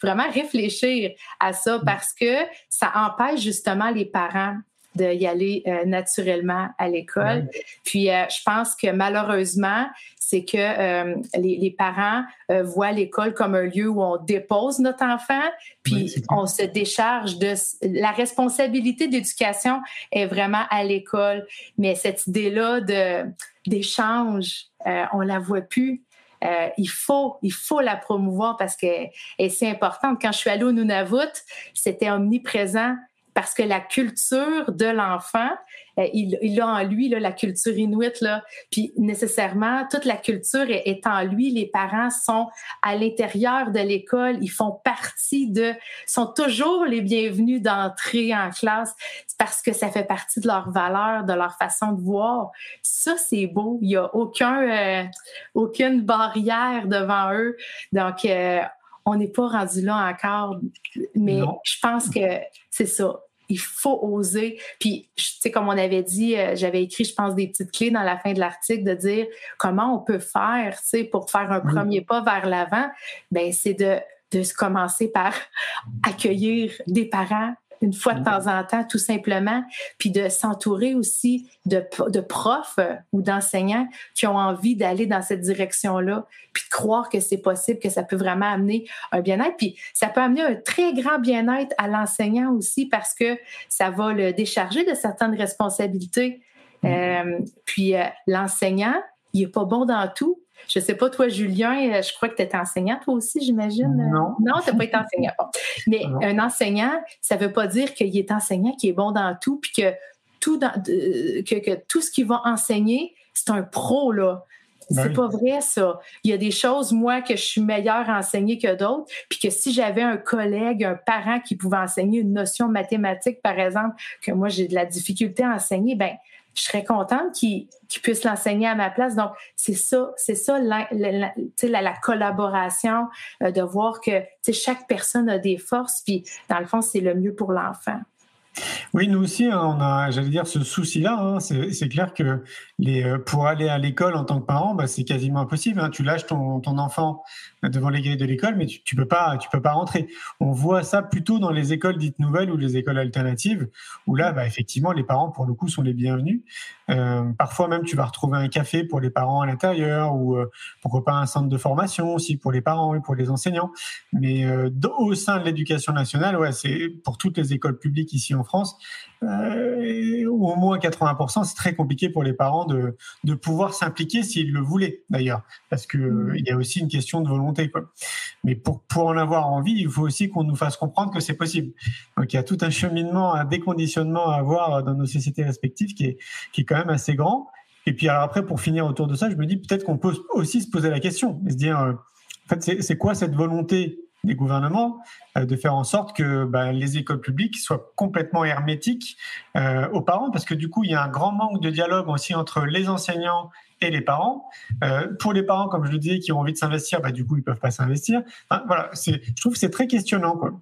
vraiment réfléchir à ça parce que ça empêche justement les parents d'y aller euh, naturellement à l'école. Puis euh, je pense que malheureusement, c'est que euh, les, parents voient l'école comme un lieu où on dépose notre enfant, puis on se décharge de la responsabilité d'éducation est vraiment à l'école. Mais cette idée-là de d'échange, on la voit plus. Euh, il faut, il faut la promouvoir parce que c'est important. Quand je suis allée au Nunavut, c'était omniprésent parce que la culture de l'enfant, euh, il, a en lui là, la culture inuite, là, puis nécessairement, toute la culture est, en lui. Les parents sont à l'intérieur de l'école, ils font partie de, sont toujours les bienvenus d'entrer en classe parce que ça fait partie de leur valeur, de leur façon de voir. Ça, c'est beau. Il n'y a aucun, euh, aucune barrière devant eux. Donc, euh, on n'est pas rendu là encore, mais je pense que c'est ça il faut oser. Puis, tu sais, comme on avait dit, euh, j'avais écrit, je pense, des petites clés dans la fin de l'article de dire comment on peut faire, tu sais, pour faire un premier pas vers l'avant. Ben, c'est de, de commencer par accueillir des parents une fois de temps en temps, tout simplement, puis de s'entourer aussi de, de profs euh, ou d'enseignants qui ont envie d'aller dans cette direction-là, puis de croire que c'est possible, que ça peut vraiment amener un bien-être. Puis ça peut amener un très grand bien-être à l'enseignant aussi parce que ça va le décharger de certaines responsabilités. Mm-hmm. Euh, puis euh, l'enseignant, il n'est pas bon dans tout, je sais pas, toi, Julien, euh, je crois que tu étais enseignant, toi aussi, j'imagine. Non. Non, tu n'as pas été enseignant. Mais un enseignant, ça ne veut pas dire qu'il est enseignant, qui est bon dans tout, puis que tout, que, tout ce qu'il va enseigner, c'est un pro, là. Ben c'est pas vrai, ça. Il y a des choses, moi, que je suis meilleure à enseigner que d'autres, puis que si j'avais un collègue, un parent qui pouvait enseigner une notion mathématique, par exemple, que moi, j'ai de la difficulté à enseigner, ben je serais contente qu'il puisse l'enseigner à ma place. Donc, c'est ça, c'est ça la, la, collaboration, euh, de voir que chaque personne a des forces, puis dans le fond, c'est le mieux pour l'enfant. Oui, nous aussi, hein, on a, j'allais dire, ce souci-là. Hein. c'est clair que les, euh, pour aller à l'école en tant que parent, bah, c'est quasiment impossible. Hein. Tu lâches ton, enfant devant les grilles de l'école, mais tu, tu peux pas, tu peux pas rentrer. On voit ça plutôt dans les écoles dites nouvelles ou les écoles alternatives, où là, bah, effectivement, les parents pour le coup sont les bienvenus. Euh, parfois même, tu vas retrouver un café pour les parents à l'intérieur, ou euh, pourquoi pas un centre de formation aussi pour les parents et pour les enseignants. Mais euh, au sein de l'éducation nationale, ouais, c'est pour toutes les écoles publiques ici en France, euh, au moins 80%, c'est très compliqué pour les parents de, de pouvoir s'impliquer s'ils le voulaient d'ailleurs, parce que mmh. il y a aussi une question de volonté. Quoi. Mais pour, pour en avoir envie, il faut aussi qu'on nous fasse comprendre que c'est possible. Donc il y a tout un cheminement, un déconditionnement à avoir dans nos sociétés respectives qui est, qui est quand même assez grand. Et puis alors après, pour finir autour de ça, je me dis peut-être qu'on peut aussi se poser la question et se dire, euh, en fait, c'est quoi cette volonté des gouvernements euh, de faire en sorte que bah, les écoles publiques soient complètement hermétiques euh, aux parents, parce que du coup, il y a un grand manque de dialogue aussi entre les enseignants et les parents. Euh, pour les parents, comme je le disais, qui ont envie de s'investir, bah, du coup, ils peuvent pas s'investir. voilà, je trouve que c'est très questionnant. Quoi.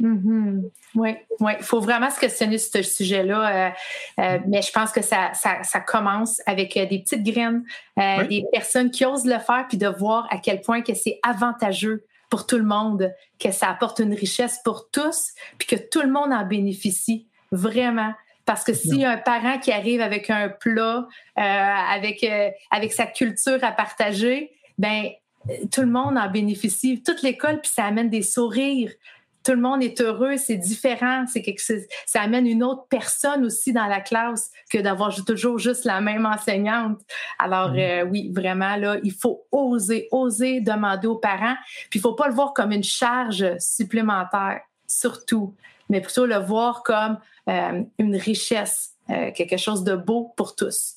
Mm-hmm. Oui, il faut vraiment se questionner sur ce sujet-là, mais je pense que ça, ça, commence avec des petites graines, des personnes qui osent le faire, puis de voir à quel point que c'est avantageux pour tout le monde, que ça apporte une richesse pour tous, puis que tout le monde en bénéficie vraiment. Parce que s'il y a un parent qui arrive avec un plat, euh, avec, euh, avec sa culture à partager, ben tout le monde en bénéficie, toute l'école, puis ça amène des sourires, tout le monde est heureux, c'est différent, c'est quelque ça amène une autre personne aussi dans la classe que d'avoir toujours juste la même enseignante. Alors mm. euh, oui, vraiment là, il faut oser, oser demander aux parents, puis il faut pas le voir comme une charge supplémentaire, surtout, mais plutôt le voir comme euh, une richesse, euh, quelque chose de beau pour tous.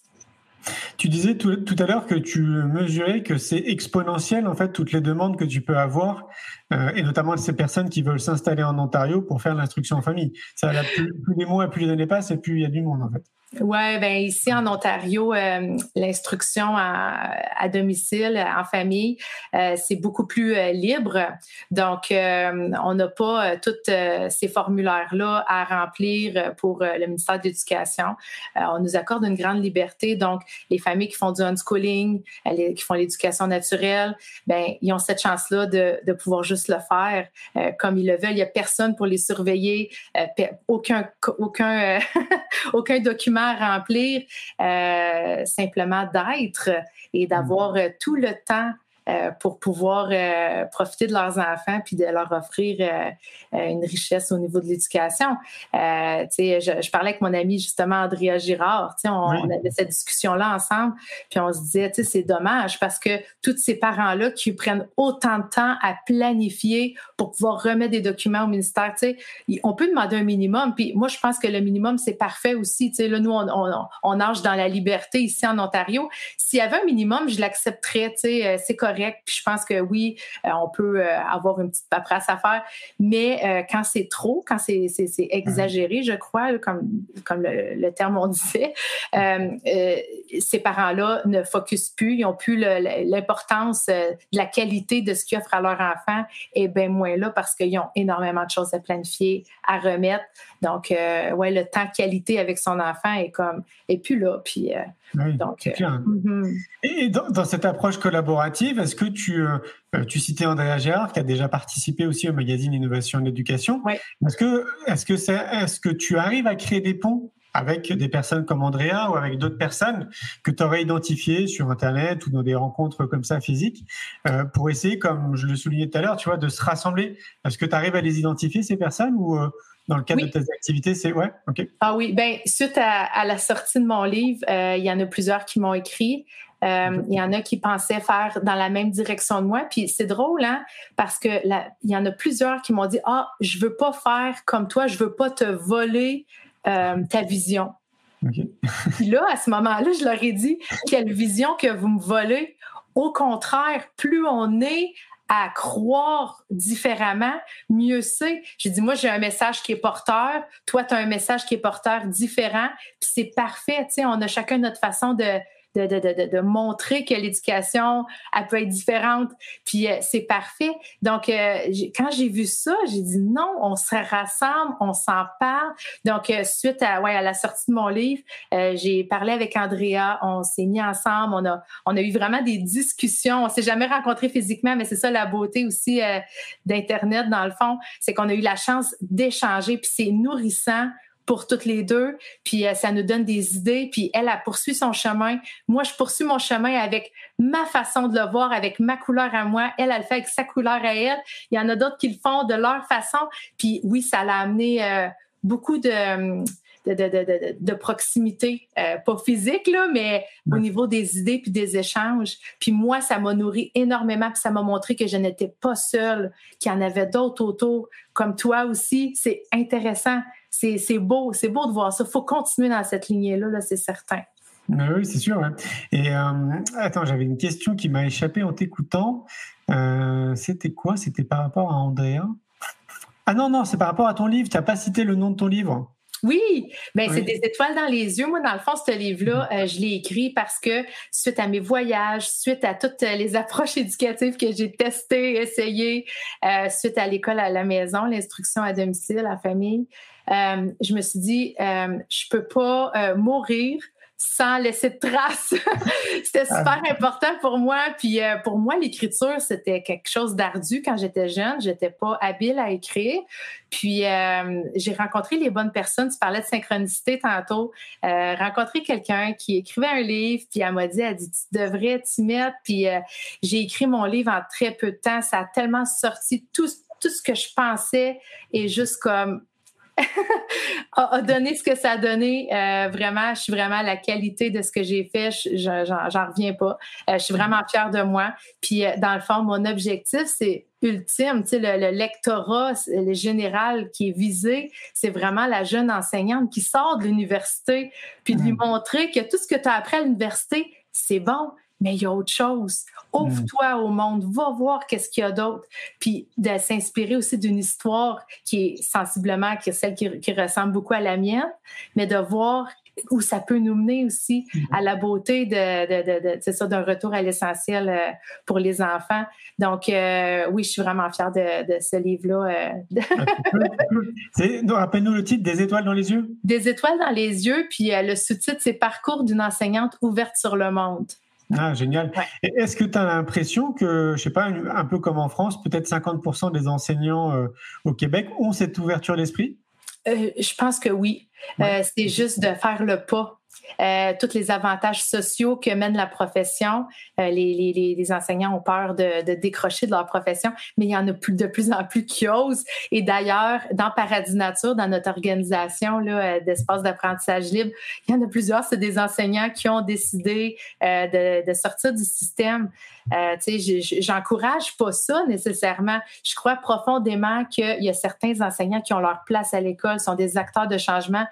Tu disais tout, à l'heure que tu mesurais que c'est exponentiel, en fait, toutes les demandes que tu peux avoir, euh, et notamment ces personnes qui veulent s'installer en Ontario pour faire l'instruction en famille. Ça, plus, plus les mois, plus les années passent, et plus il y a du monde, en fait. Oui, ben ici en Ontario, euh, l'instruction à, domicile, en famille, euh, c'est beaucoup plus euh, libre. Donc, on n'a pas tous ces formulaires-là à remplir pour le ministère de l'Éducation. on nous accorde une grande liberté. Donc, les familles qui font du unschooling, qui font l'éducation naturelle, ben ils ont cette chance-là de, de, pouvoir juste le faire comme ils le veulent. Il n'y a personne pour les surveiller, aucun aucun [laughs] aucun document remplir, euh, simplement d'être et d'avoir mm. tout le temps euh, pour pouvoir euh, profiter de leurs enfants puis de leur offrir euh, une richesse au niveau de l'éducation. je, je parlais avec mon ami justement Andrea Girard, on, on, avait cette discussion-là ensemble, puis on se disait, c'est dommage parce que tous ces parents-là qui prennent autant de temps à planifier pour pouvoir remettre des documents au ministère, on peut demander un minimum, puis moi je pense que le minimum c'est parfait aussi. Là, nous, on, on, on, nage dans la liberté ici en Ontario. S'il y avait un minimum, je l'accepterais, c'est correct puis je pense que oui, euh, on peut euh, avoir une petite paperasse à faire. Mais euh, quand c'est trop, quand c'est exagéré, je crois, comme, comme le, terme on disait, ces parents-là ne focusent plus, ils n'ont plus l'importance de la qualité de ce qu'ils offrent à leur enfant et bien moins là parce qu'ils ont énormément de choses à planifier, à remettre. Donc, ouais, le temps qualité avec son enfant est comme, est plus là. Puis, donc, mm-hmm. Et dans, cette approche collaborative, est-ce que tu, euh, euh, tu citais Andrea Gérard, qui a déjà participé aussi au magazine Innovation et l'éducation. Est-ce que, est-ce que, c'est, est-ce que tu arrives à créer des ponts avec des personnes comme Andrea ou avec d'autres personnes que tu aurais identifiées sur Internet ou dans des rencontres comme ça physiques euh, pour essayer, comme je le soulignais tout à l'heure, tu vois, de se rassembler? Est-ce que tu arrives à les identifier, ces personnes ou dans le cadre de tes activités, c'est ouais, ok. Ah oui, ben suite à, la sortie de mon livre, il y en a plusieurs qui m'ont écrit. Euh, il y en a qui pensaient faire dans la même direction de moi. Puis c'est drôle, hein, parce que il y en a plusieurs qui m'ont dit Ah, je veux pas faire comme toi, je veux pas te voler euh, ta vision. [laughs] Puis là, à ce moment-là, je leur ai dit Quelle vision que vous me volez. Au contraire, plus on est à croire différemment, mieux c'est. J'ai dit, moi, j'ai un message qui est porteur, toi, tu as un message qui est porteur différent, puis c'est parfait, tu sais, on a chacun notre façon de, de, montrer que l'éducation, elle peut être différente. Puis euh, c'est parfait. Donc, euh, quand j'ai vu ça, j'ai dit non, on se rassemble, on s'en parle. Donc, euh, suite à, ouais, à la sortie de mon livre, j'ai parlé avec Andrea, on s'est mis ensemble, on a, on a eu vraiment des discussions. On s'est jamais rencontrés physiquement, mais c'est ça la beauté aussi d'Internet, dans le fond, c'est qu'on a eu la chance d'échanger, puis c'est nourrissant pour toutes les deux, puis euh, ça nous donne des idées, puis elle a poursuivi son chemin. Moi, je poursuis mon chemin avec ma façon de le voir, avec ma couleur à moi. Elle, elle le fait avec sa couleur à elle. Il y en a d'autres qui le font de leur façon. Puis oui, ça l'a amené euh, beaucoup de, de, de, de, proximité, euh, pas physique, là, mais au niveau des idées puis des échanges. Puis moi, ça m'a nourri énormément, puis ça m'a montré que je n'étais pas seule, qu'il y en avait d'autres autour, comme toi aussi. C'est intéressant c'est beau, c'est beau de voir ça. Il faut continuer dans cette lignée-là, -là, c'est certain. Oui, c'est sûr. Et euh, attends, j'avais une question qui m'a échappé en t'écoutant. Euh, c'était quoi? C'était par rapport à Andrea? Ah non, non, c'est par rapport à ton livre. Tu n'as pas cité le nom de ton livre. Oui, ben c'est des étoiles dans les yeux. Moi, dans le fond, ce livre-là, mm-hmm. euh, je l'ai écrit parce que suite à mes voyages, suite à toutes les [laughs] approches éducatives que j'ai testées, essayées, euh, suite à l'école à la maison, l'instruction à domicile, la famille, euh, je me suis dit, je peux pas mourir sans laisser de traces. [laughs] c'était super ah. important pour moi. Puis euh, pour moi, l'écriture, c'était quelque chose d'ardu quand j'étais jeune. J'étais pas habile à écrire. Puis euh, j'ai rencontré les bonnes personnes. Tu parlais de synchronicité tantôt. Euh, rencontré quelqu'un qui écrivait un livre, puis elle m'a dit, elle dit, tu devrais t'y mettre. Puis euh, j'ai écrit mon livre en très peu de temps. Ça a tellement sorti tout tout ce que je pensais et juste comme [laughs] a, donné ce que ça a donné. Euh, vraiment, je suis vraiment à la qualité de ce que j'ai fait. J'en reviens pas. Euh, je suis vraiment fière de moi. Puis, euh, dans le fond, mon objectif, c'est ultime, tu sais, le, lectorat, le général qui est visé, c'est vraiment la jeune enseignante qui sort de l'université, puis de lui mm. montrer que tout ce que tu as appris à l'université, c'est bon, mais il y a autre chose. Ouvre-toi au monde, va voir qu'est-ce qu'il y a d'autre. Puis de s'inspirer aussi d'une histoire qui est sensiblement qui est celle qui, ressemble beaucoup à la mienne, mais de voir où ça peut nous mener aussi mm-hmm. à la beauté de, d'un retour à l'essentiel euh, pour les enfants. Donc, euh, oui, je suis vraiment fière de, ce livre-là. Euh. Rappelle-nous le titre, Des étoiles dans les yeux. Des étoiles dans les yeux, puis le sous-titre, c'est Parcours d'une enseignante ouverte sur le monde. Ah, génial. Est-ce que tu as l'impression que, je sais pas, un peu comme en France, peut-être 50% des enseignants au Québec ont cette ouverture d'esprit? je pense que oui. c'est juste de faire le pas euh, tous les avantages sociaux que mène la profession. Euh, les, les, les, enseignants ont peur de, de, décrocher de leur profession, mais il y en a de plus en plus qui osent. Et d'ailleurs, dans Paradis Nature, dans notre organisation euh, d'espace d'apprentissage libre, il y en a plusieurs, c'est des enseignants qui ont décidé euh, de, de, sortir du système. J'encourage pas ça nécessairement. Je crois profondément qu'il y a certains enseignants qui ont leur place à l'école, sont des acteurs de changement,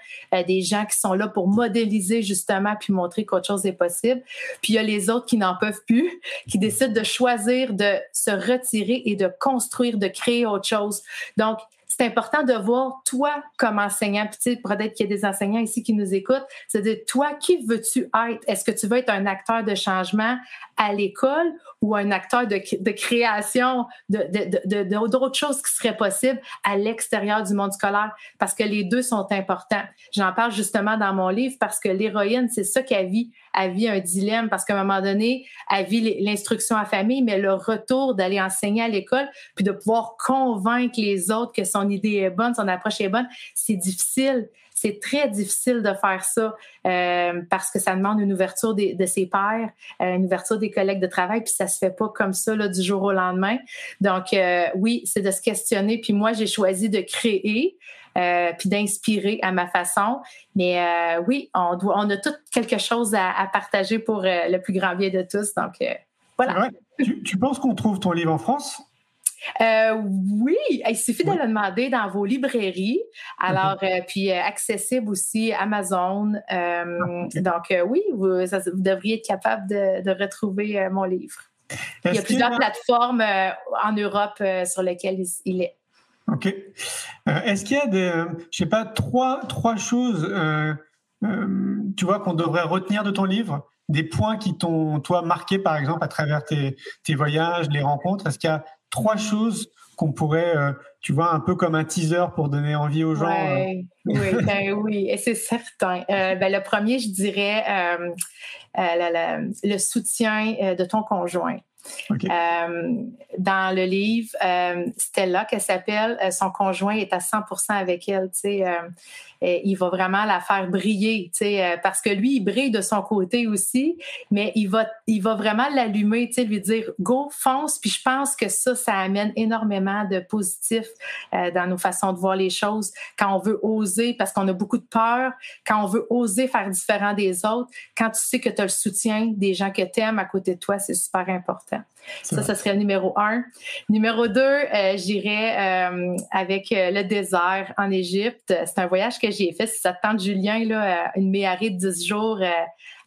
des gens qui sont là pour modéliser justement puis montrer qu'autre chose est possible. Puis il y a les autres qui n'en peuvent plus, qui décident de choisir de se retirer et de construire, de créer autre chose. Donc, c'est important de voir toi comme enseignant, puis peut-être qu'il y a des enseignants ici qui nous écoutent, c'est de toi, qui veux-tu être? Est-ce que tu veux être un acteur de changement à l'école ou un acteur de, de création de, d'autres choses qui seraient possibles à l'extérieur du monde scolaire? Parce que les deux sont importants. J'en parle justement dans mon livre parce que l'héroïne, c'est ça qu'elle vit. Elle vit un dilemme parce qu'à un moment donné, elle vit l'instruction à famille, mais le retour d'aller enseigner à l'école, puis de pouvoir convaincre les autres que son idée est bonne, son approche est bonne, c'est difficile. C'est très difficile de faire ça euh, parce que ça demande une ouverture de ses pairs, euh, une ouverture des collègues de travail, puis ça se fait pas comme ça là, du jour au lendemain. Donc euh, oui, c'est de se questionner. Puis moi, j'ai choisi de créer. puis d'inspirer à ma façon. Mais oui, on, doit, on a tout quelque chose à, partager pour le plus grand bien de tous. Donc, voilà. Tu, tu penses qu'on trouve ton livre en France? Euh, oui, il suffit de le demander dans vos librairies. Alors, euh, puis euh, accessible aussi Amazon. Ah, donc, oui, vous, devriez être capable de, retrouver mon livre. Il y a plusieurs plateformes en Europe sur lesquelles il est. OK. Est-ce qu'il y a des, je sais pas, trois, trois choses, tu vois, qu'on devrait retenir de ton livre? Des points qui t'ont, toi, marqué, par exemple, à travers tes, tes voyages, les rencontres? Est-ce qu'il y a trois choses qu'on pourrait, euh, tu vois, un peu comme un teaser pour donner envie aux gens. Euh. Oui, ben oui, et c'est certain. Euh, ben, le premier, je dirais le soutien de ton conjoint. dans le livre, Stella, qu'elle s'appelle, son conjoint est à 100% avec elle. Tu sais, il va vraiment la faire briller, euh, parce que lui, il brille de son côté aussi, mais il va, il va vraiment l'allumer, lui dire go, fonce. Puis je pense que ça, ça amène énormément de positif euh, dans nos façons de voir les choses. Quand on veut oser, parce qu'on a beaucoup de peur, quand on veut oser faire différent des autres, quand tu sais que tu as le soutien des gens que tu aimes à côté de toi, c'est super important. Ça, ça serait le numéro un. Numéro deux, euh, j'irais euh, avec euh, le désert en Égypte. C'est un voyage que j'ai fait. Si ça tente Julien, là, une méharée de 10 jours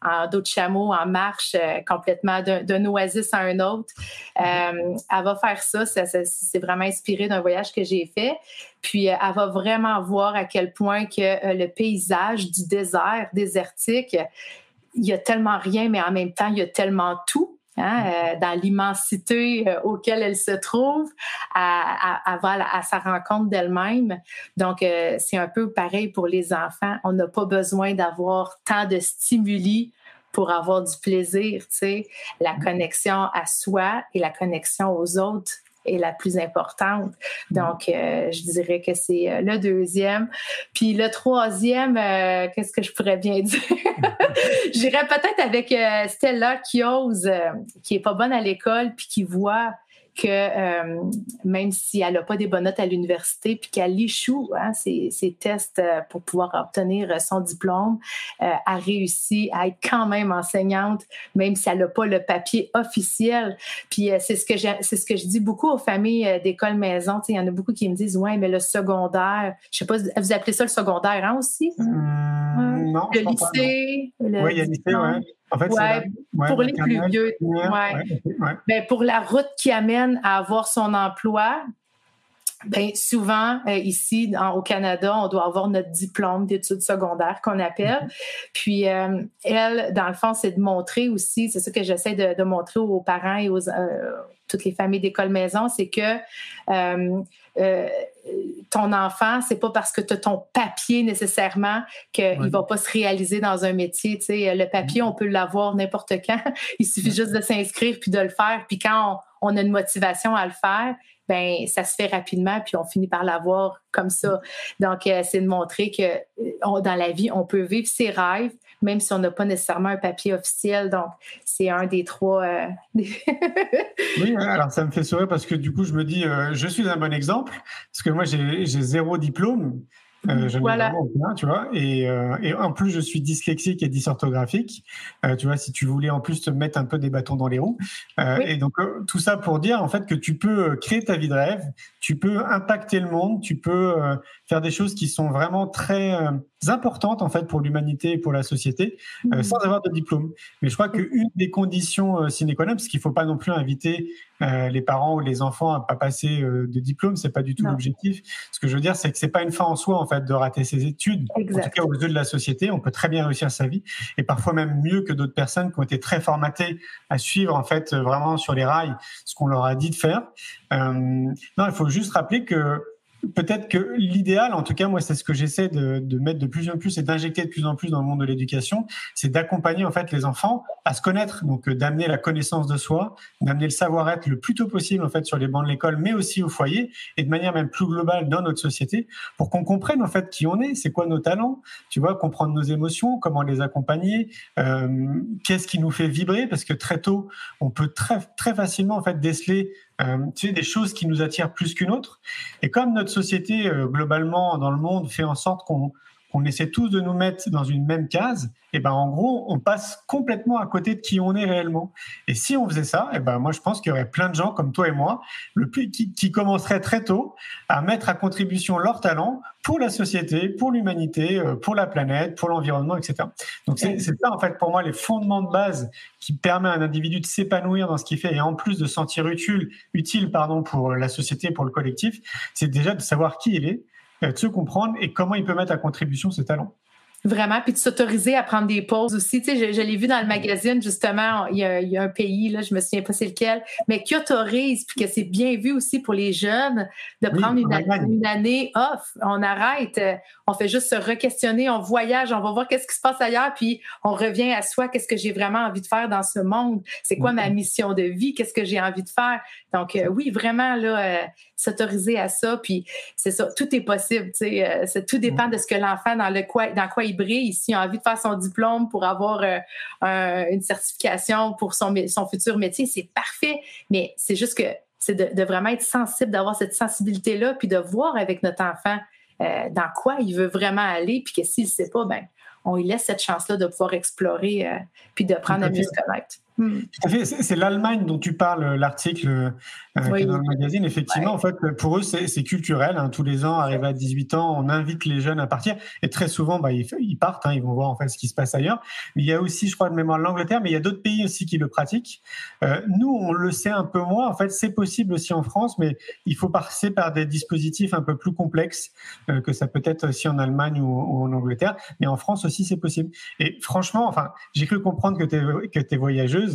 en dos de chameau, en marche, complètement d'un oasis à un autre. elle va faire ça. ça c'est vraiment inspiré d'un voyage que j'ai fait. Puis, elle va vraiment voir à quel point que le paysage du désert désertique, il y a tellement rien, mais en même temps, il y a tellement tout Hein, euh, dans l'immensité euh, auquel elle se trouve, à, à, sa rencontre d'elle-même. Donc, euh, c'est un peu pareil pour les enfants. On n'a pas besoin d'avoir tant de stimuli pour avoir du plaisir, tu sais. La mm-hmm. connexion à soi et la connexion aux autres est la plus importante. Donc, euh, je dirais que c'est euh, le deuxième. Puis le troisième, euh, qu'est-ce que je pourrais bien [laughs] dire? [laughs] J'irais peut-être avec Stella qui ose, qui est pas bonne à l'école, puis qui voit que euh, même si elle n'a pas des bonnes notes à l'université, puis qu'elle échoue hein, ses, tests euh, pour pouvoir obtenir son diplôme, euh, a réussi à être quand même enseignante, même si elle n'a pas le papier officiel. Puis c'est ce que c'est ce que je dis beaucoup aux familles d'école maison. Il y en a beaucoup qui me disent ouais, mais le secondaire, je sais pas, vous appelez ça le secondaire hein, aussi? Mmh, non. Le lycée. oui, il y a le lycée, oui. En fait, pour les plus vieux. Ouais. Ben, pour la route qui amène à avoir son emploi, ben souvent euh, ici au Canada, on doit avoir notre diplôme d'études secondaires qu'on appelle. Mm-hmm. Puis euh, elle, dans le fond, c'est de montrer aussi, c'est ça que j'essaie de, montrer aux parents et aux euh, toutes les familles d'école maison, c'est que ton enfant, c'est pas parce que tu as ton papier nécessairement qu'il ne va pas se réaliser dans un métier. Tu sais, le papier, on peut l'avoir n'importe quand. [laughs] Il suffit juste de s'inscrire puis de le faire. Puis quand on, on a une motivation à le faire, ben ça se fait rapidement, puis on finit par l'avoir comme ça. Donc, euh, c'est de montrer que euh, dans la vie, on peut vivre ses rêves, même si on n'a pas nécessairement un papier officiel. Donc, c'est un des trois. Euh, [laughs] oui, alors ça me fait sourire parce que du coup, je me dis, je suis un bon exemple, parce que moi, j'ai zéro diplôme. Euh, voilà. tu vois. Et, euh, et, en plus, je suis dyslexique et dysorthographique. Euh, tu vois, si tu voulais en plus te mettre un peu des bâtons dans les roues. Euh, et donc, euh, tout ça pour dire en fait que tu peux créer ta vie de rêve, tu peux impacter le monde, tu peux faire des choses qui sont vraiment très importantes en fait pour l'humanité et pour la société, mmh. sans avoir de diplôme. Mais je crois qu'une des conditions sine qua non, parce qu'il faut pas non plus inviter euh, les parents ou les enfants à pas passer euh, de diplôme, c'est pas du tout l'objectif. Ce que je veux dire, c'est que c'est pas une fin en soi en fait de rater ses études. En tout cas, aux yeux de la société, on peut très bien réussir sa vie et parfois même mieux que d'autres personnes qui ont été très formatées à suivre en fait vraiment sur les rails ce qu'on leur a dit de faire. Euh, non, il faut juste rappeler que peut-être que l'idéal, en tout cas moi c'est ce que j'essaie de, de, mettre de plus en plus et d'injecter de plus en plus dans le monde de l'éducation, c'est d'accompagner en fait les enfants à se connaître, donc euh, d'amener la connaissance de soi, d'amener le savoir-être le plus tôt possible en fait sur les bancs de l'école, mais aussi au foyer et de manière même plus globale dans notre société, pour qu'on comprenne en fait qui on est, c'est quoi nos talents, tu vois, comprendre nos émotions, comment les accompagner, euh, qu'est-ce qui nous fait vibrer, parce que très tôt on peut très très facilement en fait déceler euh, tu sais, des choses qui nous attirent plus qu'une autre. Et comme notre société, euh, globalement, dans le monde, fait en sorte qu'on on essaie tous de nous mettre dans une même case, et eh ben en gros, on passe complètement à côté de qui on est réellement. Et si on faisait ça, et eh ben moi je pense qu'il y aurait plein de gens comme toi et moi, le plus, qui, qui commenceraient très tôt à mettre à contribution leur talent pour la société, pour l'humanité, euh, pour la planète, pour l'environnement, etc. Donc c'est ça en fait pour moi les fondements de base qui permet à un individu de s'épanouir dans ce qu'il fait et en plus de se sentir utile, utile pardon pour la société, pour le collectif, c'est déjà de savoir qui il est se comprendre et comment il peut mettre à contribution ses talents. Vraiment, puis de s'autoriser à prendre des pauses aussi. Tu sais, je, l'ai vu dans le magazine, justement, il y, a, un pays, là, je me souviens pas c'est lequel, mais qui autorise, puis que c'est bien vu aussi pour les jeunes, de prendre une, année, off. On arrête, euh, on fait juste se re-questionner, on voyage, on va voir qu'est-ce qui se passe ailleurs, puis on revient à soi, qu'est-ce que j'ai vraiment envie de faire dans ce monde, c'est quoi ma mission de vie, qu'est-ce que j'ai envie de faire? Donc, euh, oui, vraiment, là, euh, s'autoriser à ça, puis c'est ça, tout est possible, tu sais, tout dépend de ce que l'enfant, dans, le quoi, dans quoi il brille, s'il a envie de faire son diplôme pour avoir euh, une certification pour son, son futur métier, c'est parfait. Mais c'est juste que c'est de, vraiment être sensible, d'avoir cette sensibilité-là, puis de voir avec notre enfant euh, dans quoi il veut vraiment aller, puis que s'il ne sait pas, ben, on lui laisse cette chance-là de pouvoir explorer, euh, puis de prendre à mieux se connaître. Hmm. C'est l'Allemagne dont tu parles, l'article euh, dans le magazine. Effectivement, en fait, pour eux, c'est culturel. Hein. Tous les ans, arrivé à 18 ans, on invite les jeunes à partir. Et très souvent, bah, ils, partent, hein. ils vont voir en fait ce qui se passe ailleurs. Mais il y a aussi, je crois, de mémoire l'Angleterre, mais il y a d'autres pays aussi qui le pratiquent. Euh, nous, on le sait un peu moins. En fait, c'est possible aussi en France, mais il faut passer par des dispositifs un peu plus complexes euh, que ça peut être aussi en Allemagne ou, en Angleterre. Mais en France aussi, c'est possible. Et franchement, enfin, j'ai cru comprendre que tu es, que es voyageuse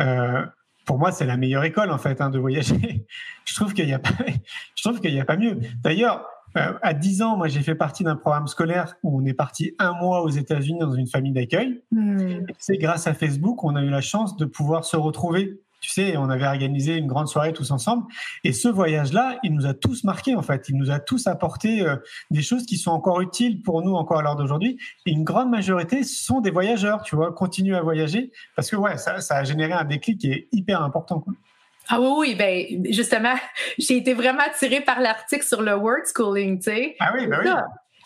euh, pour moi, c'est la meilleure école en fait hein, de voyager. [laughs] je trouve qu'il n'y a pas, [laughs] je trouve qu'il y a pas mieux. D'ailleurs, euh, à 10 ans, moi, j'ai fait partie d'un programme scolaire où on est parti un mois aux États-Unis dans une famille d'accueil. Hmm. C'est grâce à Facebook, on a eu la chance de pouvoir se retrouver tu sais, on avait organisé une grande soirée tous ensemble. Et ce voyage-là, il nous a tous marqués, en fait. Il nous a tous apporté euh, des choses qui sont encore utiles pour nous encore à l'heure d'aujourd'hui. Et une grande majorité sont des voyageurs, tu vois, continuent à voyager parce que, ouais, ça, ça a généré un déclic qui est hyper important. Quoi. Ah oui, oui, ben justement, [laughs] j'ai été vraiment attirée par l'article sur le word schooling, tu sais. Ah oui, ben oui.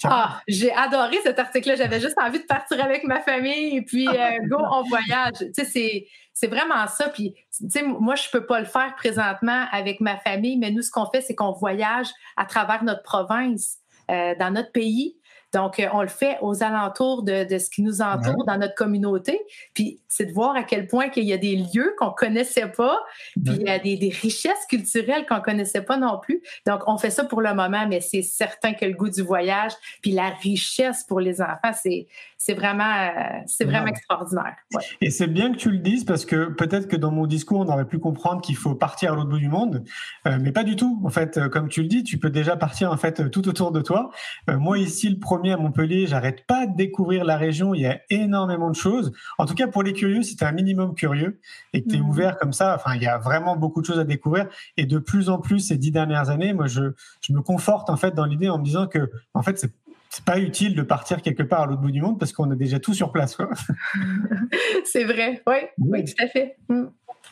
Ah, j'ai adoré cet article-là. J'avais juste envie de partir avec ma famille et puis euh, [laughs] go, on voyage. Tu sais, c'est c'est vraiment ça. Puis, tu sais, moi, je peux pas le faire présentement avec ma famille, mais nous, ce qu'on fait, c'est qu'on voyage à travers notre province, euh, dans notre pays. Donc, on le fait aux alentours de, de ce qui nous entoure dans notre communauté. Puis, c'est de voir à quel point qu'il y a des lieux qu'on connaissait pas, puis il y a des, des richesses culturelles qu'on connaissait pas non plus. Donc, on fait ça pour le moment, mais c'est certain que le goût du voyage, puis la richesse pour les enfants, c'est c'est vraiment, c'est vraiment extraordinaire. Et c'est bien que tu le dises parce que peut-être que dans mon discours, on aurait pu comprendre qu'il faut partir à l'autre bout du monde, euh, mais pas du tout. En fait, euh, comme tu le dis, tu peux déjà partir en fait tout autour de toi. Euh, moi ici, le premier à Montpellier, j'arrête pas de découvrir la région. Il y a énormément de choses. En tout cas, pour les curieux, si tu un minimum curieux et que tu es mmh. ouvert comme ça, enfin, il y a vraiment beaucoup de choses à découvrir. Et de plus en plus ces dix dernières années, moi, je, je me conforte en fait dans l'idée en me disant que en fait, c'est c'est pas utile de partir quelque part à l'autre bout du monde parce qu'on a déjà tout sur place. [laughs] c'est vrai, oui, oui, tout à fait. Mm.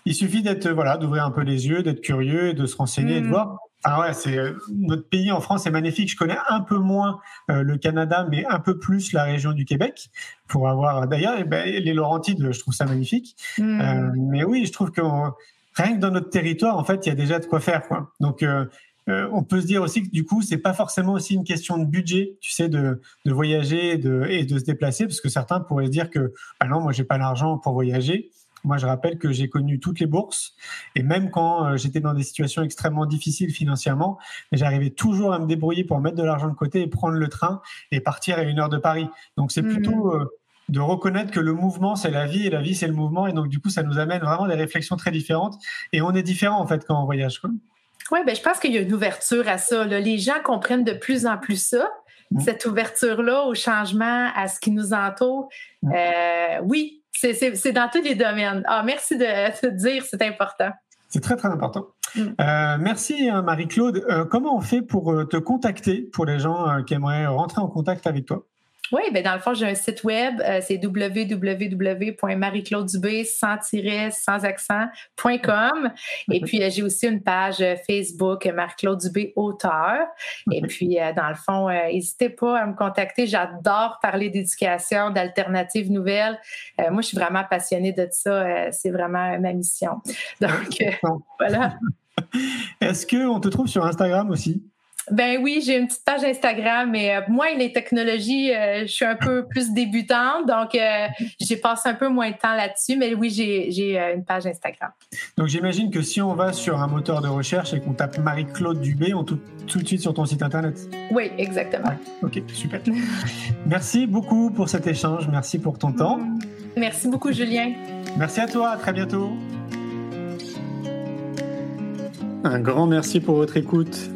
Il suffit d'être voilà, d'ouvrir un peu les yeux, d'être curieux, de se renseigner, et de mm. voir. Ah ouais, c'est euh, notre pays en France est magnifique. Je connais un peu moins euh, le Canada, mais un peu plus la région du Québec. Pour avoir d'ailleurs, eh ben, les Laurentides, je trouve ça magnifique. Mm. Euh, mais oui, je trouve que rien que dans notre territoire, en fait, il y a déjà de quoi faire. Quoi. Donc euh, on peut se dire aussi que du coup, c'est pas forcément aussi une question de budget, tu sais, de, voyager et de, et de se déplacer, parce que certains pourraient se dire que, ah non, moi, j'ai pas l'argent pour voyager. Moi, je rappelle que j'ai connu toutes les bourses et même quand euh, j'étais dans des situations extrêmement difficiles financièrement, j'arrivais toujours à me débrouiller pour mettre de l'argent de côté et prendre le train et partir à une heure de Paris. Donc, c'est plutôt mmh. euh, de reconnaître que le mouvement, c'est la vie et la vie, c'est le mouvement. Et donc, du coup, ça nous amène vraiment des réflexions très différentes. Et on est différent, en fait, quand on voyage. Oui, ben, je pense qu'il y a une ouverture à ça. Les gens comprennent de plus en plus ça, mm. cette ouverture-là au changement, à ce qui nous entoure. Mm. Euh, oui, c'est dans tous les domaines. Ah, merci de, te dire, c'est important. C'est très, très important. Mm. Euh, merci, hein, Marie-Claude. Euh, comment on fait pour te contacter, pour les gens qui aimeraient rentrer en contact avec toi? Oui, ben dans le fond, j'ai un site web, euh, c'est www.marie-claude-dubé sans tiret, sans accent.com. Et puis, euh, j'ai aussi une page euh, Facebook, Marie-Claude Dubé, auteur. Et puis, dans le fond, n'hésitez pas à me contacter. J'adore parler d'éducation, d'alternatives nouvelles. moi, je suis vraiment passionnée de ça. c'est vraiment ma mission. Donc, voilà. [laughs] Est-ce qu'on te trouve sur Instagram aussi? Ben oui, j'ai une petite page Instagram, mais euh, moi, les technologies, euh, je suis un peu [laughs] plus débutante, donc euh, j'ai passé un peu moins de temps là-dessus, mais oui, j'ai une page Instagram. Donc j'imagine que si on va sur un moteur de recherche et qu'on tape Marie-Claude Dubé, on tout, tout de suite sur ton site internet. Oui, exactement. ok, super. [laughs] merci beaucoup pour cet échange, merci pour ton temps. Merci beaucoup, Julien. Merci à toi, à très bientôt. Un grand merci pour votre écoute.